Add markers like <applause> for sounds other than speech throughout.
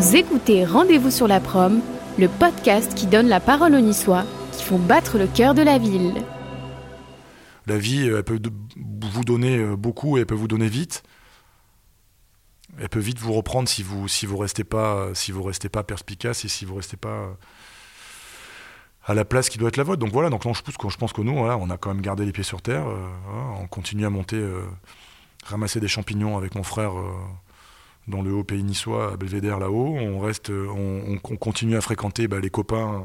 Vous écoutez Rendez-vous sur la prom, le podcast qui donne la parole aux Niçois qui font battre le cœur de la ville. La vie, elle peut vous donner euh, beaucoup et elle peut vous donner vite. Elle peut vite vous reprendre si vous si vous restez pas si restez pas perspicace et si vous restez pas à la place qui doit être la vôtre. Donc voilà, donc là, je, pense, je pense que nous, on a quand même gardé les pieds sur terre. Euh, on continue à monter, euh, ramasser des champignons avec mon frère dans le haut pays niçois, à Belvédère là-haut. On reste, on, continue à fréquenter bah, les copains,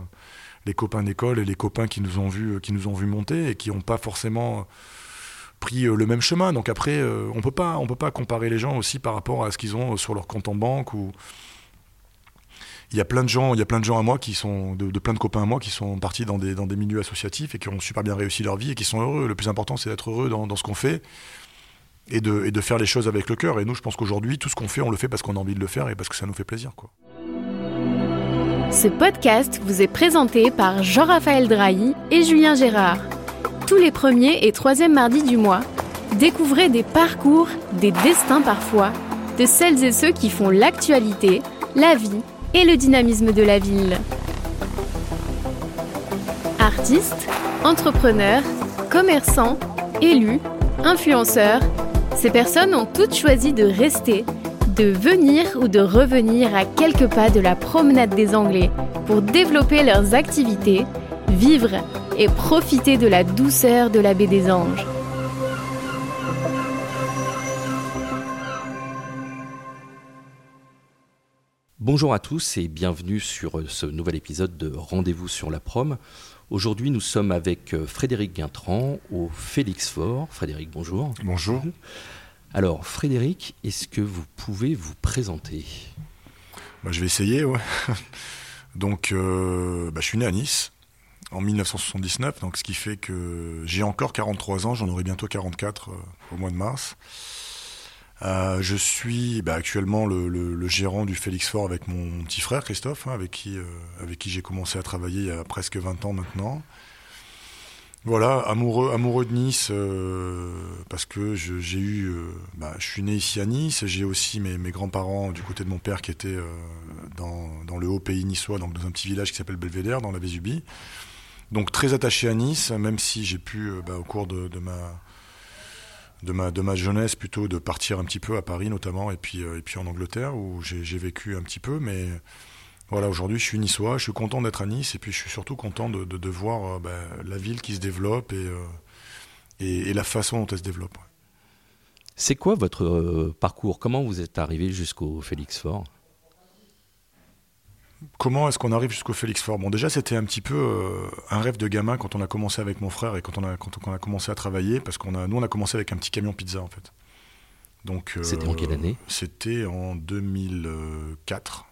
les copains d'école et les copains qui nous ont vus, qui nous ont monter et qui n'ont pas forcément pris euh, le même chemin. Donc après, euh, on peut pas, on peut pas comparer les gens aussi par rapport à ce qu'ils ont sur leur compte en banque il y a plein de gens, il y a plein de gens à moi qui sont de, plein de copains à moi qui sont partis dans des, milieux associatifs et qui ont super bien réussi leur vie et qui sont heureux. Le plus important, c'est d'être heureux dans ce qu'on fait et de, de, faire les choses avec le cœur. Et nous, je pense qu'aujourd'hui, tout ce qu'on fait, on le fait parce qu'on a envie de le faire et parce que ça nous fait plaisir. Ce podcast vous est présenté par Jean-Raphaël Drahi et Julien Gérard. Tous les premiers et troisièmes mardis du mois, découvrez des parcours, des destins parfois, de celles et ceux qui font l'actualité, la vie et le dynamisme de la ville. Artistes, entrepreneurs, commerçants, élus, influenceurs, ces personnes ont toutes choisi de rester, de venir ou de revenir à quelques pas de la promenade des Anglais pour développer leurs activités, vivre et profiter de la douceur de la baie des Anges. Bonjour à tous et bienvenue sur ce nouvel épisode de Rendez-vous sur la prom. Aujourd'hui, nous sommes avec euh, Frédéric Guintran au Félix Fort. Frédéric, bonjour. Bonjour. Alors, Frédéric, est-ce que vous pouvez vous présenter? Bah, Je vais essayer, ouais. <laughs> Donc, euh, bah, je suis né à Nice en 1979, donc ce qui fait que j'ai encore 43 ans, j'en aurai bientôt 44 euh, au mois de mars. Euh, je suis bah, actuellement le, gérant du Félix Fort avec mon petit frère Christophe, hein, avec qui, euh, avec qui j'ai commencé à travailler il y a presque 20 ans maintenant. Voilà, amoureux, amoureux de Nice, parce que j'ai eu, bah, je suis né ici à Nice, j'ai aussi mes, mes grands-parents du côté de mon père qui étaient dans, le haut pays niçois, donc dans un petit village qui s'appelle Belvédère, dans la Vésubie. Donc très attaché à Nice, même si j'ai pu, euh, bah, au cours de, ma, de, ma, de ma jeunesse, plutôt de partir un petit peu à Paris notamment, et puis, euh, et puis en Angleterre, où j'ai vécu un petit peu. Mais voilà, aujourd'hui, je suis niçois, je suis content d'être à Nice, et puis je suis surtout content de, de, voir euh, bah, la ville qui se développe et, et, la façon dont elle se développe. C'est quoi votre parcours? Comment vous êtes arrivé jusqu'au Félix Fort comment est-ce qu'on arrive jusqu'au Félix Fort Bon, déjà, c'était un petit peu euh, un rêve de gamin quand on a commencé avec mon frère et quand on a, quand on a commencé à travailler, parce qu'on a, nous, on a commencé avec un petit camion pizza, en fait. Donc, euh, c'était en quelle année? C'était en 2004.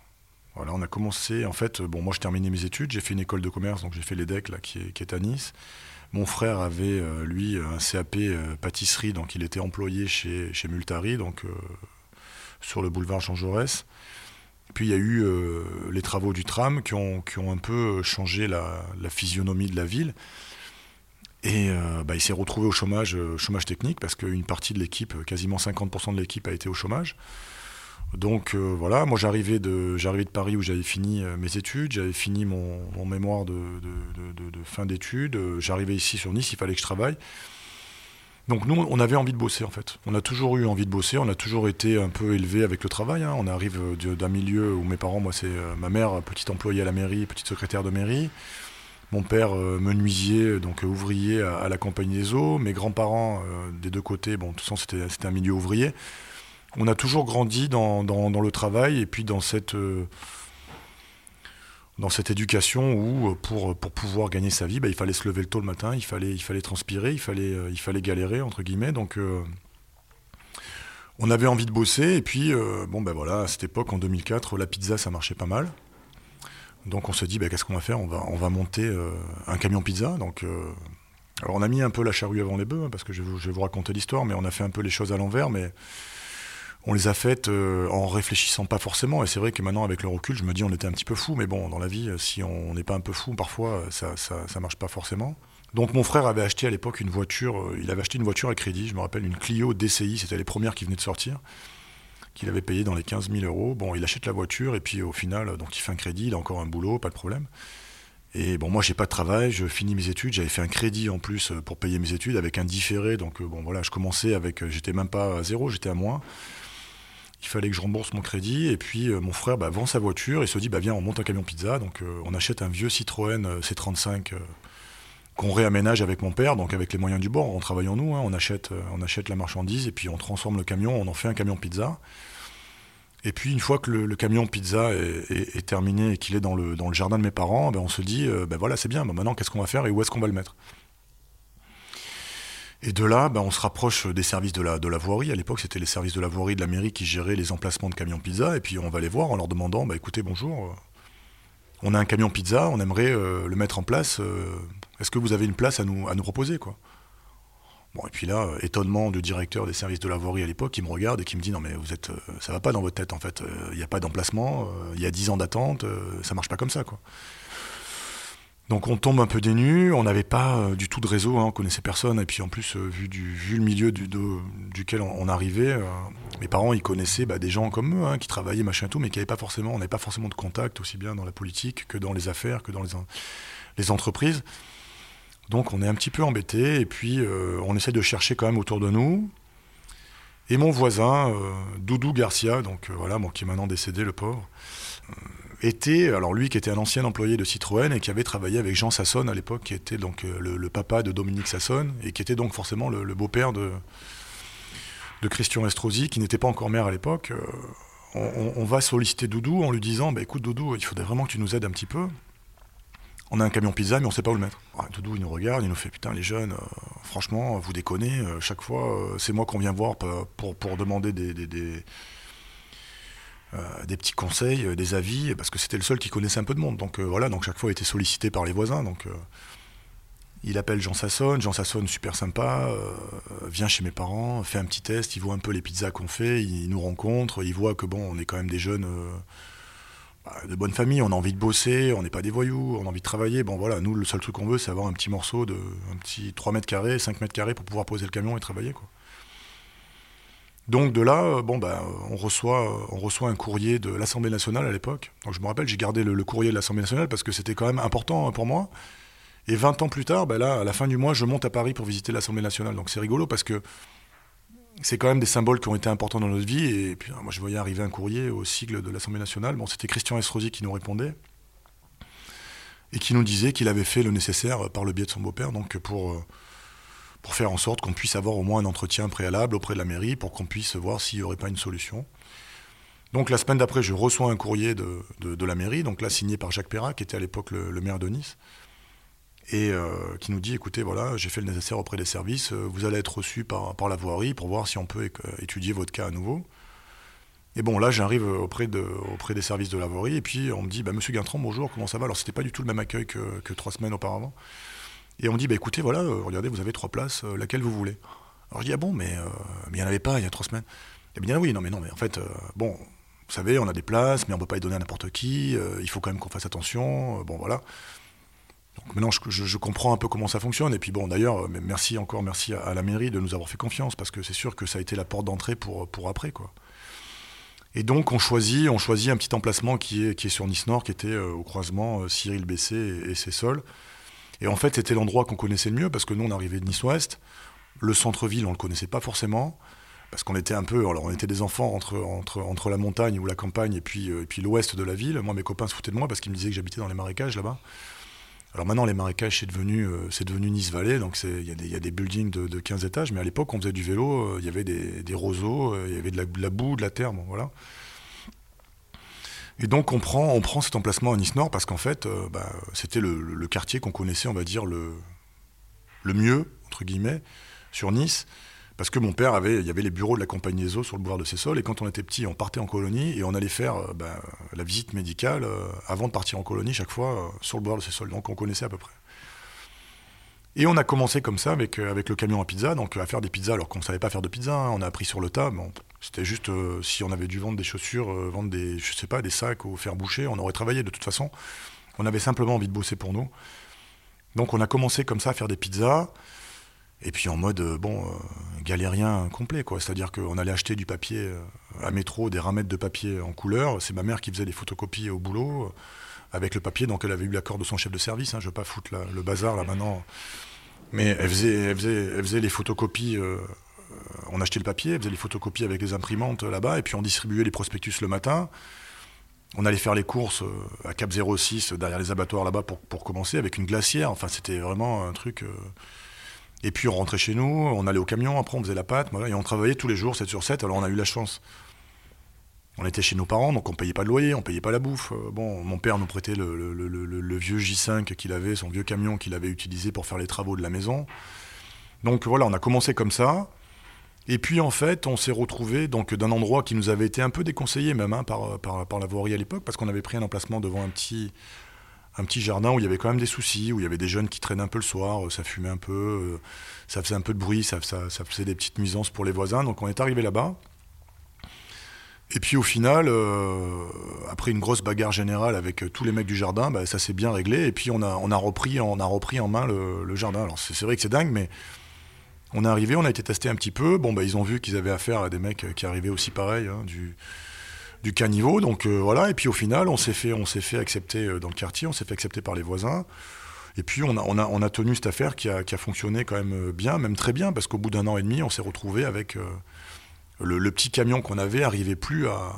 Voilà, on a commencé, en fait, bon, moi, je terminais mes études, j'ai fait une école de commerce, donc j'ai fait l'EDEC, là, qui est, qui est à Nice. Mon frère avait, euh, lui, un CAP pâtisserie, donc il était employé chez, chez Multari, donc sur le boulevard Jean Jaurès. Puis il y a eu euh, les travaux du tram qui ont, qui ont un peu changé la, physionomie de la ville. Et euh, bah, il s'est retrouvé au chômage, euh, chômage technique parce qu'une partie de l'équipe, quasiment 50% de l'équipe a été au chômage. Donc voilà, moi j'arrivais de, j'arrivais de Paris où j'avais fini mes études, j'avais fini mon, mémoire de, fin d'études, j'arrivais ici sur Nice, il fallait que je travaille. Donc nous, on avait envie de bosser en fait. On a toujours eu envie de bosser, on a toujours été un peu élevé avec le travail. Hein. On arrive d'un milieu où mes parents, moi c'est euh, ma mère, petite employée à la mairie, petite secrétaire de mairie. Mon père, euh, menuisier, donc ouvrier à, la Compagnie des Eaux. Mes grands-parents, euh, des deux côtés, bon, de toute façon c'était un milieu ouvrier. On a toujours grandi dans, le travail et puis dans cette dans cette éducation où euh, pour, pour pouvoir gagner sa vie, bah, il fallait se lever le tôt le matin, il fallait, il fallait transpirer, il fallait, euh, il fallait galérer, entre guillemets. Donc euh, on avait envie de bosser. Et puis, bon, ben voilà, à cette époque, en 2004, la pizza, ça marchait pas mal. Donc on s'est dit, bah, qu'est-ce qu'on va faire? On va, on va monter un camion pizza. Donc, alors on a mis un peu la charrue avant les bœufs, hein, parce que je je vais vous raconter l'histoire, mais on a fait un peu les choses à l'envers. Mais on les a faites euh, en réfléchissant pas forcément. Et c'est vrai que maintenant, avec le recul, je me dis on était un petit peu fou. Mais bon, dans la vie, si on n'est pas un peu fou, parfois, euh, ça, ça, marche pas forcément. Donc mon frère avait acheté à l'époque une voiture, euh, il avait acheté une voiture à crédit, je me rappelle une Clio DCI, c'était les premières qui venaient de sortir, qu'il avait payé dans les 15 000 euros. Bon, il achète la voiture et puis au final, donc il fait un crédit, il a encore un boulot, pas de problème. Et bon, moi, j'ai pas de travail, je finis mes études, j'avais fait un crédit en plus euh, pour payer mes études avec un différé, donc euh, bon, voilà, je commençais avec, euh, j'étais même pas à zéro, j'étais à moins. Il fallait que je rembourse mon crédit, et puis mon frère bah, vend sa voiture et se dit, bah viens, on monte un camion pizza, donc on achète un vieux Citroën C35 qu'on réaménage avec mon père, donc avec les moyens du bord, en travaillant nous, hein, on, achète, on achète la marchandise et puis on transforme le camion, on en fait un camion pizza. Et puis une fois que le, camion pizza est, terminé et qu'il est dans le, jardin de mes parents, ben on se dit, euh, ben voilà, c'est bien, ben maintenant qu'est-ce qu'on va faire et où est-ce qu'on va le mettre? Et de là, ben on se rapproche des services de la, de voirie. À l'époque, c'était les services de la voirie de la mairie qui géraient les emplacements de camions pizza. Et puis on va les voir en leur demandant, ben écoutez, bonjour, euh, on a un camion pizza, on aimerait euh, le mettre en place. Est-ce que vous avez une place à nous, proposer quoi? Bon, et puis là, euh, étonnement du directeur des services de la voirie à l'époque, qui me regarde et qui me dit Non, mais vous êtes, euh, ça va pas dans votre tête en fait. Il n'y a pas d'emplacement, il y a 10 ans d'attente, ça marche pas comme ça quoi. Donc on tombe un peu dénu, on n'avait pas du tout de réseau, hein, on connaissait personne, et puis en plus, vu, du, vu le milieu du, duquel on, arrivait, mes parents ils connaissaient bah, des gens comme eux, hein, qui travaillaient, machin tout, mais qui n'avaient pas forcément, on n'avait pas forcément de contact aussi bien dans la politique que dans les affaires, que dans les, entreprises. Donc on est un petit peu embêté et puis euh, on essaie de chercher quand même autour de nous. Et mon voisin, euh, Doudou Garcia, donc euh, voilà, qui est maintenant décédé, le pauvre, était, alors lui qui était un ancien employé de Citroën et qui avait travaillé avec Jean Sassone à l'époque, qui était donc le, papa de Dominique Sassone et qui était donc forcément le, beau-père de, Christian Estrosi, qui n'était pas encore maire à l'époque. On, va solliciter Doudou en lui disant bah, écoute Doudou, il faudrait vraiment que tu nous aides un petit peu on a un camion pizza, mais on sait pas où le mettre. Ah, Doudou, il nous regarde, il nous fait Putain, les jeunes, euh, franchement, vous déconnez. Euh, chaque fois, euh, c'est moi qu'on vient voir pour, demander des, petits conseils, des avis, parce que c'était le seul qui connaissait un peu de monde. Donc voilà, donc chaque fois, il était sollicité par les voisins. Donc il appelle Jean Sassone. Jean Sassone, super sympa, vient chez mes parents, fait un petit test, il voit un peu les pizzas qu'on fait, il nous rencontre, il voit que bon, on est quand même des jeunes bah, de bonne famille, on a envie de bosser, on n'est pas des voyous, on a envie de travailler. Bon voilà, nous le seul truc qu'on veut c'est avoir un petit morceau de un petit 3 mètres carrés, 5 mètres carrés pour pouvoir poser le camion et travailler quoi. Donc de là, euh, bon bah, on reçoit, on reçoit un courrier de l'Assemblée nationale à l'époque. Donc je me rappelle, j'ai gardé le, courrier de l'Assemblée nationale parce que c'était quand même important pour moi. Et 20 ans plus tard, bah là, à la fin du mois, je monte à Paris pour visiter l'Assemblée nationale. Donc c'est rigolo parce que c'est quand même des symboles qui ont été importants dans notre vie. Et puis, moi, je voyais arriver un courrier au sigle de l'Assemblée nationale. Bon, c'était Christian Estrosi qui nous répondait et qui nous disait qu'il avait fait le nécessaire par le biais de son beau-père, donc pour, euh, pour faire en sorte qu'on puisse avoir au moins un entretien préalable auprès de la mairie pour qu'on puisse voir s'il n'y aurait pas une solution. Donc la semaine d'après, je reçois un courrier de, la mairie, donc là signé par Jacques Perrat, qui était à l'époque le maire de Nice, et euh, qui nous dit écoutez, voilà, j'ai fait le nécessaire auprès des services, euh, vous allez être reçu par, la voirie pour voir si on peut étudier votre cas à nouveau. Et bon, là, j'arrive auprès, de, auprès des services de la voirie, et puis on me dit bah, Monsieur Guintran, bonjour, comment ça va? Alors, c'était pas du tout le même accueil que, trois semaines auparavant. Et on me dit bah, écoutez, voilà, euh, regardez, vous avez trois places, laquelle vous voulez Alors, je dis ah bon, mais il n'y en avait pas il y a trois semaines. Et bien, oui, non, mais non, mais en fait, bon, vous savez, on a des places, mais on ne peut pas les donner à n'importe qui, il faut quand même qu'on fasse attention, bon, voilà. Donc maintenant, je, comprends un peu comment ça fonctionne. Et puis bon, d'ailleurs, merci encore, merci à, la mairie de nous avoir fait confiance, parce que c'est sûr que ça a été la porte d'entrée pour, pour après, quoi. Et donc, on choisit, on choisit un petit emplacement qui est, qui est sur Nice Nord, qui était euh, au croisement euh, Cyril Bessé et, ses sols. Et en fait, c'était l'endroit qu'on connaissait le mieux, parce que nous, on arrivait de Nice Ouest. Le centre-ville, on ne le connaissait pas forcément, parce qu'on était un peu, alors on était des enfants entre, la montagne ou la campagne et puis, euh, puis l'ouest de la ville. Moi, mes copains se foutaient de moi parce qu'ils me disaient que j'habitais dans les marécages là-bas. Alors maintenant, les marécages, c'est devenu, euh, c'est devenu Nice-Vallée, donc il y, a des buildings de, de, 15 étages, mais à l'époque, on faisait du vélo, euh, il y avait des, roseaux, il y avait de la, boue, de la terre, bon, voilà. Et donc on prend, on prend cet emplacement à Nice-Nord parce qu'en fait, bah, c'était le, quartier qu'on connaissait, on va dire, le, le mieux, entre guillemets, sur Nice. Parce que mon père avait, il y avait les bureaux de la compagnie eaux sur le boulevard de Cessol, et quand on était petit, on partait en colonie et on allait faire euh, ben, la visite médicale euh, avant de partir en colonie chaque fois euh, sur le boulevard de Cessol. Donc on connaissait à peu près. Et on a commencé comme ça avec, avec le camion à pizza, donc à faire des pizzas alors qu'on ne savait pas faire de pizza. Hein. on a appris sur le tas. Bon, C'était juste si on avait dû vendre des chaussures, vendre des, je sais pas, des sacs ou faire boucher, on aurait travaillé de toute façon. On avait simplement envie de bosser pour nous. Donc on a commencé comme ça à faire des pizzas. Et puis en mode, euh, bon, euh, galérien complet, quoi. C'est-à-dire qu'on allait acheter du papier, euh, à métro des ramettes de papier en couleur. C'est ma mère qui faisait les photocopies au boulot avec le papier, donc elle avait eu l'accord de son chef de service. Hein, je ne veux pas foutre le bazar là maintenant. Mais elle faisait, elle faisait, les photocopies. Euh, on achetait le papier, elle faisait les photocopies avec les imprimantes là-bas, et puis on distribuait les prospectus le matin. On allait faire les courses euh, à Cap 06 derrière les abattoirs là-bas pour, pour, commencer avec une glacière. Enfin, c'était vraiment un truc. Euh, et puis on rentrait chez nous, on allait au camion, après on faisait la pâte, et on travaillait tous les jours, 7 sur 7. Alors on a eu la chance on était chez nos parents, donc on payait pas de loyer, on payait pas la bouffe. Euh, bon, mon père nous prêtait le, vieux J5 qu'il avait, son vieux camion qu'il avait utilisé pour faire les travaux de la maison. Donc voilà, on a commencé comme ça. Et puis en fait, on s'est retrouvé donc d'un endroit qui nous avait été un peu déconseillé même hein, par, par, la voirie à l'époque, parce qu'on avait pris un emplacement devant un petit, un petit jardin où il y avait quand même des soucis, où il y avait des jeunes qui traînaient un peu le soir, ça fumait un peu, euh, ça faisait un peu de bruit, ça, faisait des petites nuisances pour les voisins. Donc on est arrivé là-bas. Et puis au final, euh, après une grosse bagarre générale avec euh, tous les mecs du jardin, bah, ça s'est bien réglé. Et puis on a, on a, repris, on a repris en main le, jardin. Alors c'est vrai que c'est dingue, mais on est arrivé, on a été testé un petit peu. Bon, bah, ils ont vu qu'ils avaient affaire à des mecs qui arrivaient aussi pareil, hein, du, caniveau. Donc euh, voilà. Et puis au final, on s'est fait, fait accepter dans le quartier, on s'est fait accepter par les voisins. Et puis on a, tenu cette affaire qui a, fonctionné quand même bien, même très bien, parce qu'au bout d'un an et demi, on s'est retrouvé avec le, petit camion qu'on avait arrivait plus à.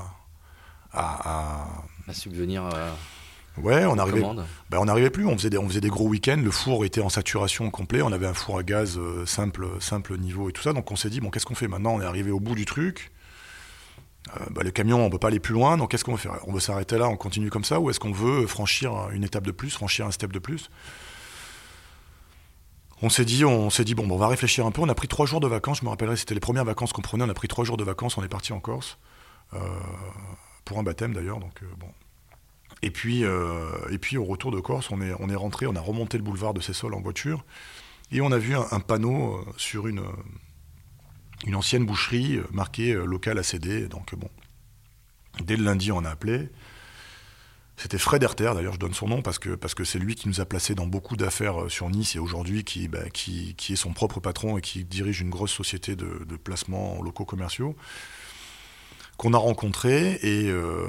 à, subvenir. Ouais, on arrivait, ben on n'arrivait plus. On faisait, des, on faisait des gros week-ends. Le four était en saturation complet. On avait un four à gaz euh, simple, simple niveau et tout ça. Donc on s'est dit bon, qu'est-ce qu'on fait maintenant? On est arrivé au bout du truc. Euh, ben, le camion, on peut pas aller plus loin. Donc qu'est-ce qu'on veut faire? On veut s'arrêter là, on continue comme ça, ou est-ce qu'on veut franchir une étape de plus, franchir un step de plus? On s'est dit, on s'est dit bon, on va réfléchir un peu. On a pris trois jours de vacances. Je me rappellerai, c'était les premières vacances qu'on prenait. On a pris trois jours de vacances. On est parti en Corse euh, pour un baptême d'ailleurs. Donc euh, bon. Et puis, euh, et puis au retour de Corse, on est, on est rentré, on a remonté le boulevard de Cessol en voiture et on a vu un, panneau sur une, une ancienne boucherie marqué local ACD. Donc bon, dès le lundi, on a appelé. C'était Fred Herter, d'ailleurs, je donne son nom parce que parce que c'est lui qui nous a placé dans beaucoup d'affaires euh, sur Nice et aujourd'hui qui, bah, qui, qui, est son propre patron et qui dirige une grosse société de, de placements locaux commerciaux qu'on a rencontré et euh,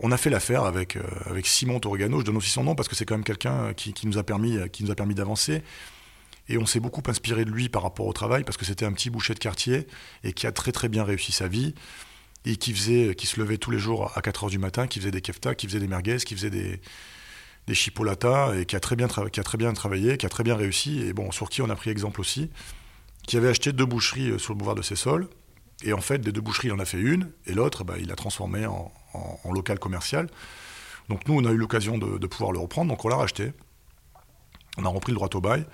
on a fait l'affaire avec euh, Simon Torgano. Je donne aussi son nom parce que c'est quand même quelqu'un qui, qui, nous a permis d'avancer. Et on s'est beaucoup inspiré de lui par rapport au travail parce que c'était un petit boucher de quartier et qui a très très bien réussi sa vie et qui se levait tous les jours à 4 heures du matin, qui faisait des keftas, qui faisait des merguez, qui faisait des, des chipolatas, et qui a, très bien qui a très bien travaillé, qui a très bien réussi, et bon, sur qui on a pris exemple aussi, qui avait acheté deux boucheries euh, sur le boulevard de Cessol, et en fait, des deux boucheries, il en a fait une, et l'autre, bah, il l'a transformé en, local commercial. Donc nous, on a eu l'occasion de, de, pouvoir le reprendre, donc on l'a racheté. On a repris le droit au bail,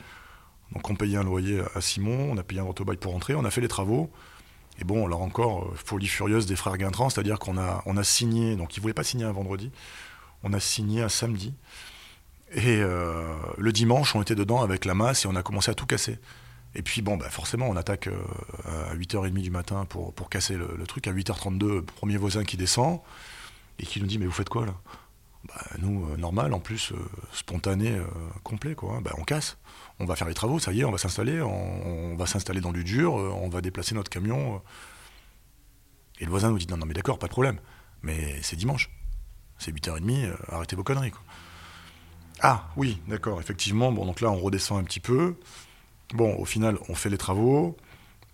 donc on payait un loyer à Simon, on a payé un droit au bail pour rentrer, on a fait les travaux, et bon, là encore, euh, folie furieuse des frères Guintran, c'est-à-dire qu'on a, on a signé, donc ils ne voulaient pas signer un vendredi, on a signé un samedi. Et euh, le dimanche, on était dedans avec la masse et on a commencé à tout casser. Et puis, bon, bah forcément, on attaque euh, à 8h30 du matin pour, pour casser le, truc. À 8h32, premier voisin qui descend et qui nous dit Mais vous faites quoi là? Bah, Nous, normal, en plus, spontané, complet, quoi. Bah, on casse on va faire les travaux, ça y est, on va s'installer, on, va s'installer dans du dur, euh, on va déplacer notre camion. Euh. Et le voisin nous dit non, non, mais d'accord, pas de problème, mais c'est dimanche, c'est 8h30, euh, arrêtez vos conneries. Quoi. Ah oui, d'accord, effectivement, bon, donc là on redescend un petit peu. Bon, au final, on fait les travaux.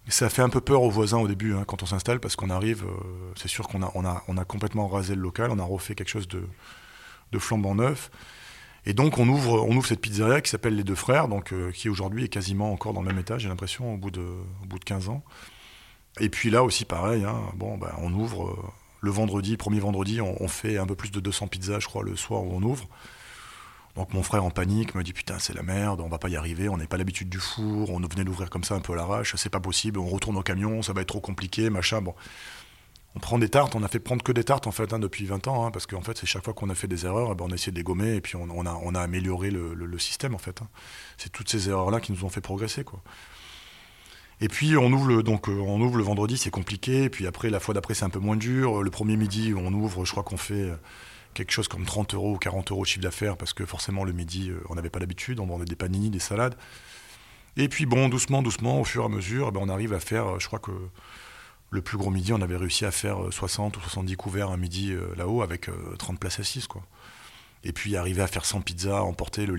Ça fait un peu peur aux voisins au début hein, quand on s'installe parce qu'on arrive, c'est sûr qu'on a, on on complètement rasé le local, on a refait quelque chose de, flambant neuf. Et donc on ouvre, on ouvre cette pizzeria qui s'appelle Les Deux Frères, donc, euh, qui aujourd'hui est quasiment encore dans le même état, j'ai l'impression, au, bout de, au bout de 15 ans. Et puis là aussi pareil, hein, bon, ben, on ouvre euh, le vendredi, premier vendredi, on, fait un peu plus de 200 pizzas, je crois, le soir où on ouvre. Donc mon frère en panique me dit putain c'est la merde, on va pas y arriver, on n'est pas l'habitude du four, on venait d'ouvrir comme ça un peu à l'arrache, c'est pas possible, on retourne au camion, ça va être trop compliqué, machin. Bon, on prend des tartes, on a fait prendre que des tartes en fait hein, depuis 20 ans, hein, parce qu'en fait c'est chaque fois qu'on a fait des erreurs, eh ben, on a essayé de les et puis on, a, amélioré le, système en fait. Hein. C'est toutes ces erreurs-là qui nous ont fait progresser quoi. Et puis on ouvre le, euh, on ouvre le vendredi, c'est compliqué. Puis après la fois d'après c'est un peu moins dur. Le premier midi on ouvre, je crois qu'on fait euh, quelque chose comme 30 euros ou 40 euros de chiffre d'affaires parce que forcément le midi euh, on n'avait pas l'habitude, on vendait des panini, des salades. Et puis bon doucement, doucement, au fur et à mesure, eh ben, on arrive à faire, je crois que le plus gros midi, on avait réussi à faire 60 ou 70 couverts un midi là-haut avec 30 places assises. Quoi. Et puis arriver à faire 100 pizzas, emporter le,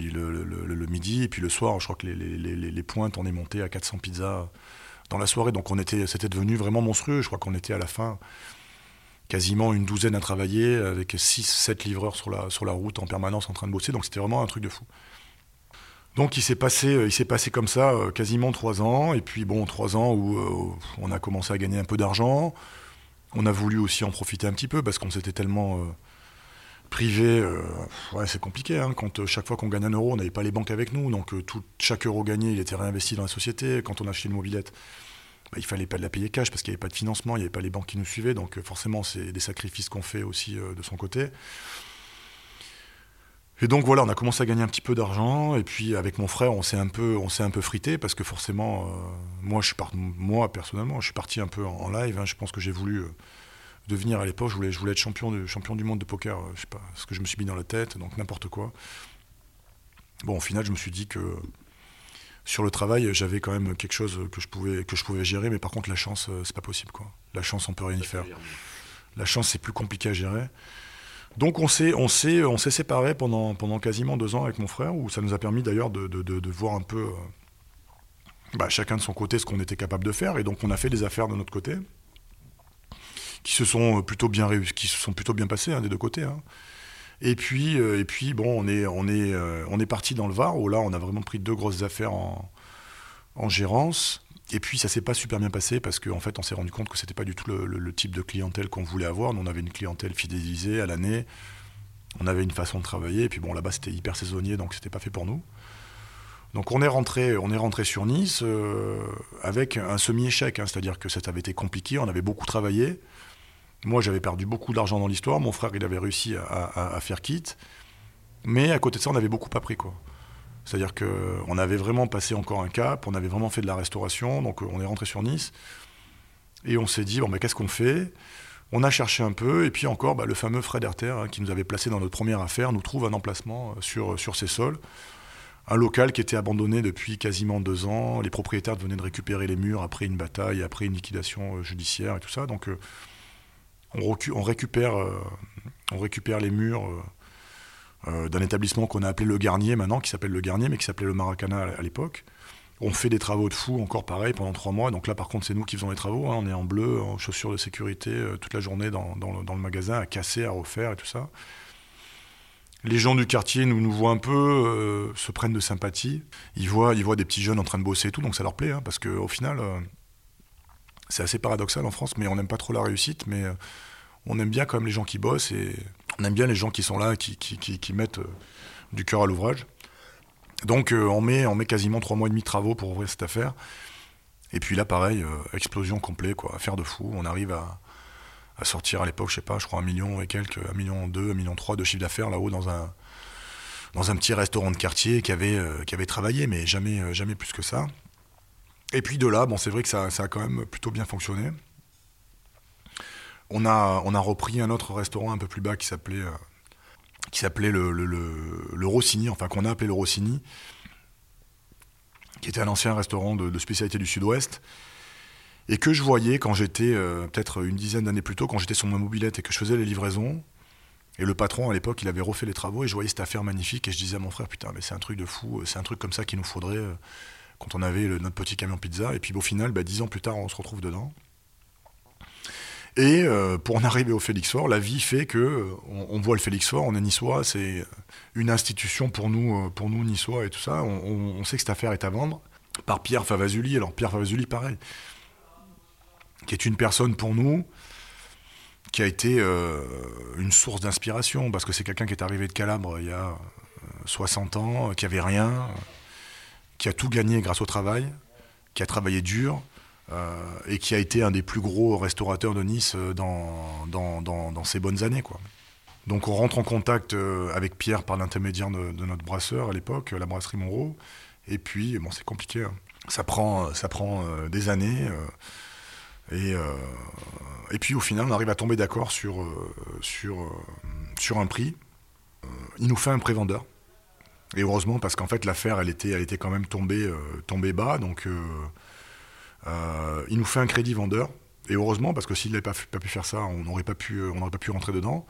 midi. Et puis le soir, je crois que les, les, les, pointes, on est monté à 400 pizzas dans la soirée. Donc on était, c'était devenu vraiment monstrueux. Je crois qu'on était à la fin quasiment une douzaine à travailler, avec 6-7 livreurs sur la, route en permanence en train de bosser. Donc c'était vraiment un truc de fou. Donc il s'est passé, passé comme ça euh, quasiment trois ans. Et puis bon, trois ans où euh, on a commencé à gagner un peu d'argent. On a voulu aussi en profiter un petit peu parce qu'on s'était tellement euh, privé, euh, c'est compliqué. Hein. Quand euh, chaque fois qu'on gagne un euro, on n'avait pas les banques avec nous, donc euh, tout, chaque euro gagné, il était réinvesti dans la société. Quand on achetait une mobilette, bah, il fallait pas de la payer cash parce qu'il n'y avait pas de financement, il n'y avait pas les banques qui nous suivaient, donc forcément, c'est des sacrifices qu'on fait aussi de son côté. Et donc voilà, on a commencé à gagner un petit peu d'argent, et puis avec mon frère, on s'est un peu, on s'est un peu frité parce que forcément, moi, je suis moi personnellement, je suis parti un peu en, live. Hein. je pense que j'ai voulu devenir à l'époque, je voulais, je voulais être champion, de, champion du monde de poker, je sais pas ce que je me suis mis dans la tête, donc n'importe quoi. Bon, au final, je me suis dit que sur le travail, j'avais quand même quelque chose que je pouvais, que je pouvais gérer, mais par contre, la chance, euh, c'est pas possible. Quoi. La chance, on peut rien y faire. La chance, c'est plus compliqué à gérer. Donc on s'est, on s'est, on s'est séparés pendant, pendant quasiment deux ans avec mon frère, où ça nous a permis d'ailleurs de, de, de, voir un peu, euh, bah, chacun de son côté, ce qu'on était capable de faire. Et donc on a fait des affaires de notre côté qui se sont plutôt bien qui se sont plutôt bien passés hein, des deux côtés. Hein. Et puis, euh, et puis bon, on est, on est, euh, on est parti dans le Var où là, on a vraiment pris deux grosses affaires en, en gérance. Et puis, ça s'est pas super bien passé parce qu'en en fait, on s'est rendu compte que c'était pas du tout le, type de clientèle qu'on voulait avoir. Nous, on avait une clientèle fidélisée à l'année. On avait une façon de travailler. Et puis bon, là-bas, c'était hyper saisonnier, donc c'était pas fait pour nous. Donc on est rentré, on est rentré sur Nice euh, avec un semi-échec, hein. c'est-à-dire que ça avait été compliqué, on avait beaucoup travaillé. Moi, j'avais perdu beaucoup d'argent dans l'histoire. Mon frère, il avait réussi à, faire quitte. Mais à côté de ça, on avait beaucoup appris. Quoi. C'est-à-dire qu'on avait vraiment passé encore un cap, on avait vraiment fait de la restauration. Donc, on est rentré sur Nice. Et on s'est dit, bon, mais qu'est-ce qu'on fait? On a cherché un peu. Et puis encore, bah, le fameux Fred Herter, hein, qui nous avait placé dans notre première affaire, nous trouve un emplacement euh, sur, sur ses sols. Un local qui était abandonné depuis quasiment deux ans. Les propriétaires venaient de récupérer les murs après une bataille, après une liquidation euh, judiciaire et tout ça. Donc, euh, on, récupère, euh, on récupère les murs euh, euh, d'un établissement qu'on a appelé Le Garnier maintenant, qui s'appelle Le Garnier, mais qui s'appelait Le Maracana à, l'époque. On fait des travaux de fou, encore pareil, pendant trois mois. Donc là, par contre, c'est nous qui faisons les travaux. Hein. On est en bleu, en chaussures de sécurité, toute la journée dans, le, magasin, à casser, à refaire et tout ça. Les gens du quartier nous, voient un peu, se prennent de sympathie. Ils voient, ils voient des petits jeunes en train de bosser et tout, donc ça leur plaît, hein, parce qu'au final, c'est assez paradoxal en France, mais on n'aime pas trop la réussite, mais euh, on aime bien quand même les gens qui bossent et on aime bien les gens qui sont là, qui, mettent euh, du cœur à l'ouvrage. Donc euh, on, met, quasiment trois mois et demi de travaux pour ouvrir cette affaire. Et puis là, pareil, explosion complète, quoi, affaire de fou. On arrive à, sortir à l'époque, je sais pas, je crois un million et quelques, un million deux, un million trois de chiffre d'affaires là-haut dans un, petit restaurant de quartier qui avait, travaillé, mais jamais plus que ça. Et puis de là, bon, c'est vrai que ça, a quand même plutôt bien fonctionné. On a, on a repris un autre restaurant un peu plus bas qui s'appelait euh, qui s'appelait le, Rossini, enfin qu'on a appelé le Rossini, qui était un ancien restaurant de, spécialité du Sud-Ouest, et que je voyais quand j'étais, euh, peut-être une dizaine d'années plus tôt, quand j'étais sur ma mobilette et que je faisais les livraisons. Et le patron, à l'époque, il avait refait les travaux et je voyais cette affaire magnifique et je disais à mon frère, putain, mais c'est un truc de fou, c'est un truc comme ça qu'il nous faudrait. Euh, quand on avait notre petit camion pizza. Et puis au final, bah, dix ans plus tard, on se retrouve dedans. Et euh, pour en arriver au Félix Fort, la vie fait que euh, on, voit le Félix Fort, on est niçois, c'est une institution pour nous, euh, pour nous niçois et tout ça. On, sait que cette affaire est à vendre par Pierre Favazuli. Alors Pierre Favazuli, pareil, qui est une personne pour nous qui a été une source d'inspiration parce que c'est quelqu'un qui est arrivé de Calabre il y a 60 ans, qui avait rien, qui a tout gagné grâce au travail, qui a travaillé dur euh, et qui a été un des plus gros restaurateurs de Nice euh, dans, dans, ces bonnes années. Quoi. Donc on rentre en contact euh, avec Pierre par l'intermédiaire de, notre brasseur à l'époque, la brasserie Monroe. Et puis, bon, c'est compliqué. Hein. Ça prend, ça prend des années. et, et puis au final, on arrive à tomber d'accord sur, sur, sur un prix. il nous fait un pré-vendeur. Et heureusement, parce qu'en fait, l'affaire, elle était, quand même tombée, euh, bas. Donc, euh, euh, il nous fait un crédit vendeur. Et heureusement, parce que s'il n'avait pas, pu faire ça, on n'aurait pas, pu, rentrer dedans.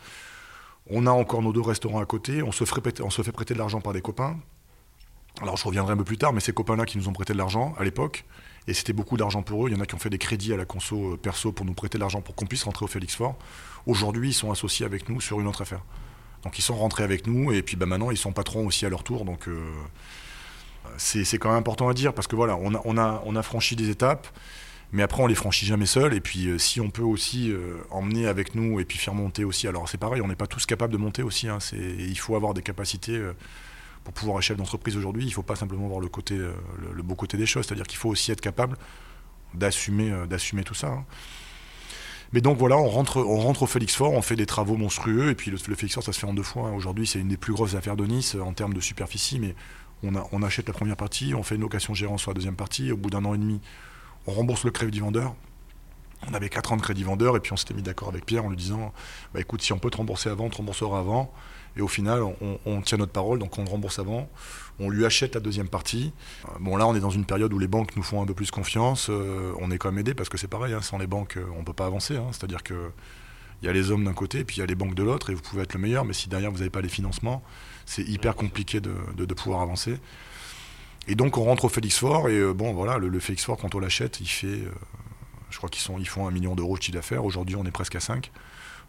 On a encore nos deux restaurants à côté, on se, fait prêter de l'argent par des copains. Alors je reviendrai un peu plus tard, mais ces copains-là qui nous ont prêté de l'argent à l'époque, et c'était beaucoup d'argent pour eux, il y en a qui ont fait des crédits à la conso perso pour nous prêter de l'argent pour qu'on puisse rentrer au Félix Fort. Aujourd'hui, ils sont associés avec nous sur une autre affaire. Donc ils sont rentrés avec nous, et puis bah, maintenant ils sont patrons aussi à leur tour, donc euh, c'est quand même important à dire, parce que voilà, on a, on a, on a franchi des étapes, mais après on les franchit jamais seul, et puis euh, si on peut aussi emmener avec nous, et puis faire monter aussi, alors c'est pareil, on n'est pas tous capables de monter aussi, hein, il faut avoir des capacités pour pouvoir être chef d'entreprise aujourd'hui, il ne faut pas simplement voir le, côté, euh, le, beau côté des choses, c'est-à-dire qu'il faut aussi être capable d'assumer, euh, d'assumer tout ça. Hein. Mais donc voilà, on rentre, au Félix Fort, on fait des travaux monstrueux, et puis le, Félix Fort, ça se fait en deux fois. Hein. Aujourd'hui, c'est une des plus grosses affaires de Nice euh, en termes de superficie, mais on, achète la première partie, on fait une location gérant sur la deuxième partie, au bout d'un an et demi, on rembourse le crédit vendeur. On avait 4 ans de crédit vendeur, et puis on s'était mis d'accord avec Pierre en lui disant bah, écoute, si on peut te rembourser avant, on te remboursera avant. Et au final, on, tient notre parole, donc on rembourse avant. On lui achète la deuxième partie. Euh, bon, là, on est dans une période où les banques nous font un peu plus confiance. Euh, on est quand même aidé parce que c'est pareil, hein, sans les banques, euh, on ne peut pas avancer. Hein. C'est-à-dire qu'il y a les hommes d'un côté, et puis il y a les banques de l'autre, et vous pouvez être le meilleur, mais si derrière vous n'avez pas les financements, c'est hyper compliqué de, pouvoir avancer. Et donc on rentre au Félix Fort, et bon voilà, le, Félix Fort, quand on l'achète, il fait, je crois qu'ils ils font un million d'euros de chiffre d'affaires. Aujourd'hui, on est presque à 5.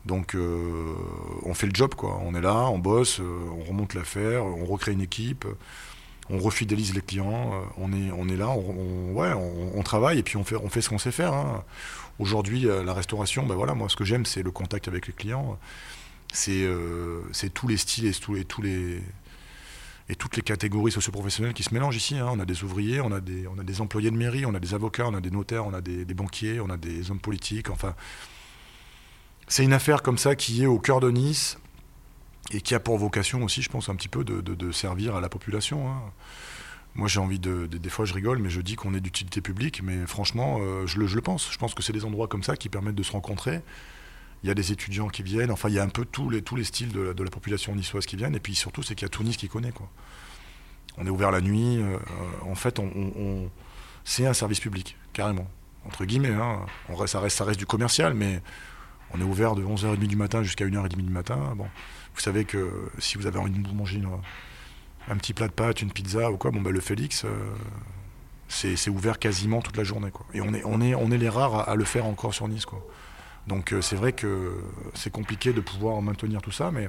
Donc euh, on fait le job, quoi. On est là, on bosse, euh, on remonte l'affaire, on recrée une équipe, on refidélise les clients, euh, on, est, là, on, travaille et puis on fait, ce qu'on sait faire. Hein. Aujourd'hui, la restauration, ben voilà, moi ce que j'aime, c'est le contact avec les clients. C'est tous les styles et toutes les catégories socioprofessionnelles qui se mélangent ici. Hein. On a des ouvriers, on a des, employés de mairie, on a des avocats, on a des notaires, on a des banquiers, on a des hommes politiques. Enfin, c'est une affaire comme ça qui est au cœur de Nice et qui a pour vocation aussi, je pense, un petit peu de, servir à la population. Hein. Moi, j'ai envie de, Des fois, je rigole, mais je dis qu'on est d'utilité publique, mais franchement, euh, je, le, pense. Je pense que c'est des endroits comme ça qui permettent de se rencontrer. Il y a des étudiants qui viennent, enfin, il y a un peu tous les, tous les styles de, la population niçoise qui viennent, et puis surtout, c'est qu'il y a tout Nice qui connaît. On est ouvert la nuit. Euh, en fait, c'est un service public, carrément. Entre guillemets. Hein. Ça reste du commercial, mais on est ouvert de 11h30 du matin jusqu'à 1h30 du matin. Vous savez que si vous avez envie de manger un petit plat de pâtes, une pizza ou quoi, bon, bah, le Félix, euh, c'est ouvert quasiment toute la journée. Et on est, les rares à, le faire encore sur Nice. Donc euh, c'est vrai que c'est compliqué de pouvoir maintenir tout ça, mais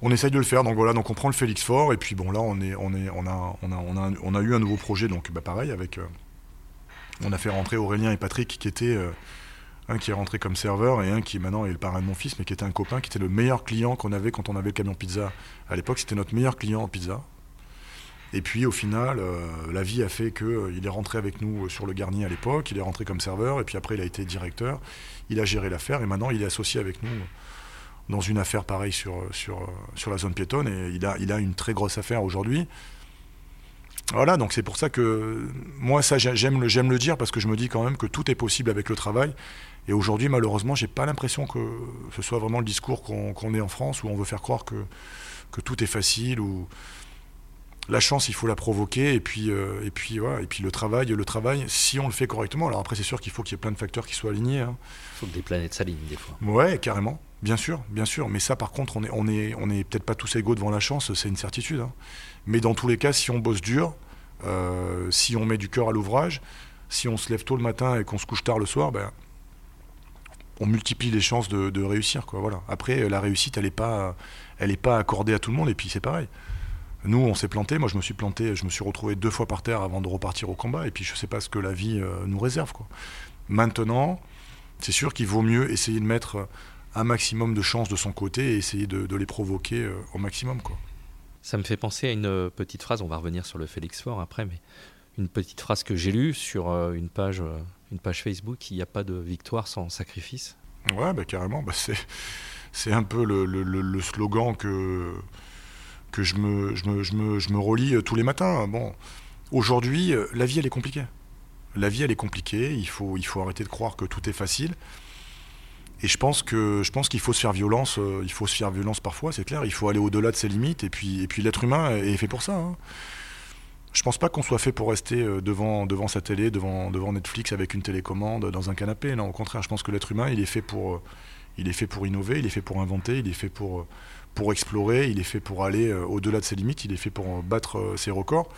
on essaye de le faire. Donc voilà, on prend le Félix Fort et puis bon là on est, on a eu un nouveau projet. Donc bah, pareil avec, euh, on a fait rentrer Aurélien et Patrick qui étaient un qui est rentré comme serveur et un qui maintenant est le parrain de mon fils, mais qui était un copain, qui était le meilleur client qu'on avait quand on avait le camion pizza. À l'époque, c'était notre meilleur client en pizza. Et puis au final, euh, la vie a fait qu'il euh, est rentré avec nous sur le Garnier à l'époque, il est rentré comme serveur, et puis après il a été directeur, il a géré l'affaire, et maintenant il est associé avec nous dans une affaire pareille sur, sur, sur la zone piétonne, et il a, il a une très grosse affaire aujourd'hui. Voilà, donc c'est pour ça que moi, ça, j'aime le, j'aime le dire parce que je me dis quand même que tout est possible avec le travail. Et aujourd'hui, malheureusement, j'ai pas l'impression que ce soit vraiment le discours qu'on, qu'on est en France où on veut faire croire que, que tout est facile ou la chance, il faut la provoquer et puis euh, et puis voilà, et puis le travail, le travail, si on le fait correctement. Alors après, c'est sûr qu'il faut qu'il y ait plein de facteurs qui soient alignés. Il hein. faut que des planètes s'alignent des fois. Ouais, carrément. Bien sûr, bien sûr. Mais ça, par contre, on est, on est, on est peut-être pas tous égaux devant la chance, c'est une certitude. Hein. Mais dans tous les cas, si on bosse dur, euh, si on met du cœur à l'ouvrage, si on se lève tôt le matin et qu'on se couche tard le soir, ben, on multiplie les chances de, réussir. Quoi, voilà. Après, la réussite, elle n'est pas, elle pas accordée à tout le monde, et puis c'est pareil. Nous, on s'est planté. Moi, je me suis planté. Je me suis retrouvé deux fois par terre avant de repartir au combat. Et puis, je ne sais pas ce que la vie euh, nous réserve. Quoi. Maintenant, c'est sûr qu'il vaut mieux essayer de mettre un maximum de chances de son côté et essayer de, les provoquer euh, au maximum. Quoi. Ça me fait penser à une euh, petite phrase, on va revenir sur le Félix Fort après, mais une petite phrase que j'ai lue sur une page, une page Facebook, il n'y a pas de victoire sans sacrifice. Ouais, bah, carrément, bah, c'est, un peu le, slogan que, je, me, je, relis tous les matins. Bon, aujourd'hui, la vie, elle est compliquée. La vie, elle est compliquée, il faut, arrêter de croire que tout est facile. Et je pense qu'il faut se faire violence, euh, il faut se faire violence parfois, c'est clair. Il faut aller au-delà de ses limites. Et puis, et puis l'être humain est fait pour ça. Hein. Je pense pas qu'on soit fait pour rester devant, devant sa télé, devant, devant Netflix avec une télécommande dans un canapé. Non, au contraire, je pense que l'être humain, il est fait pour, il est fait pour innover, il est fait pour inventer, il est fait pour, pour explorer, il est fait pour aller au-delà de ses limites, il est fait pour battre ses records.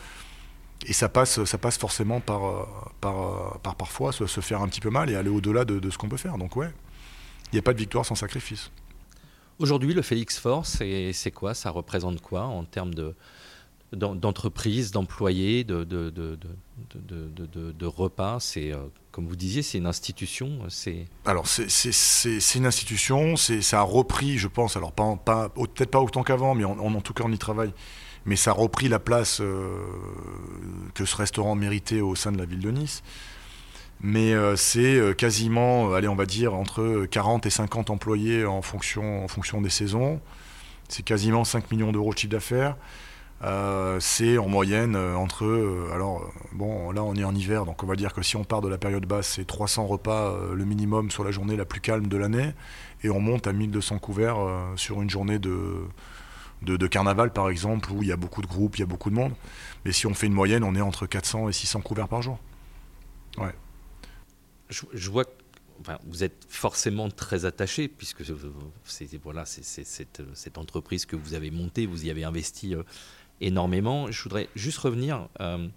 Et ça passe, ça passe forcément par, par, par parfois se, faire un petit peu mal et aller au-delà de, de ce qu'on peut faire. Donc ouais, il n'y a pas de victoire sans sacrifice. Aujourd'hui, le Félix Force, c'est quoi? Ça représente quoi en termes de, d'entreprise, d'employés, de, repas. C'est, euh, comme vous disiez, c'est une institution. C'est... Alors, c'est, une institution. C'est, ça a repris, je pense, alors peut-être pas autant qu'avant, mais en, tout cas, on y travaille. Mais ça a repris la place euh, que ce restaurant méritait au sein de la ville de Nice mais euh, c'est quasiment, allez, on va dire, entre 40 et 50 employés en en fonction des saisons. C'est quasiment 5 millions d'euros de chiffre d'affaires. C'est en moyenne entre. alors, bon, là, on est en hiver, donc on va dire que si on part de la période basse, c'est 300 repas le minimum sur la journée la plus calme de l'année. Et on monte à 1200 couverts sur une journée de, de, carnaval, par exemple, où il y a beaucoup de groupes, il y a beaucoup de monde. Mais si on fait une moyenne, on est entre 400 et 600 couverts par jour. Ouais je, vois que vous êtes forcément très attaché, puisque c'est voilà, cette, cette, entreprise que vous avez montée, vous y avez investi euh, énormément. Je voudrais juste revenir euh,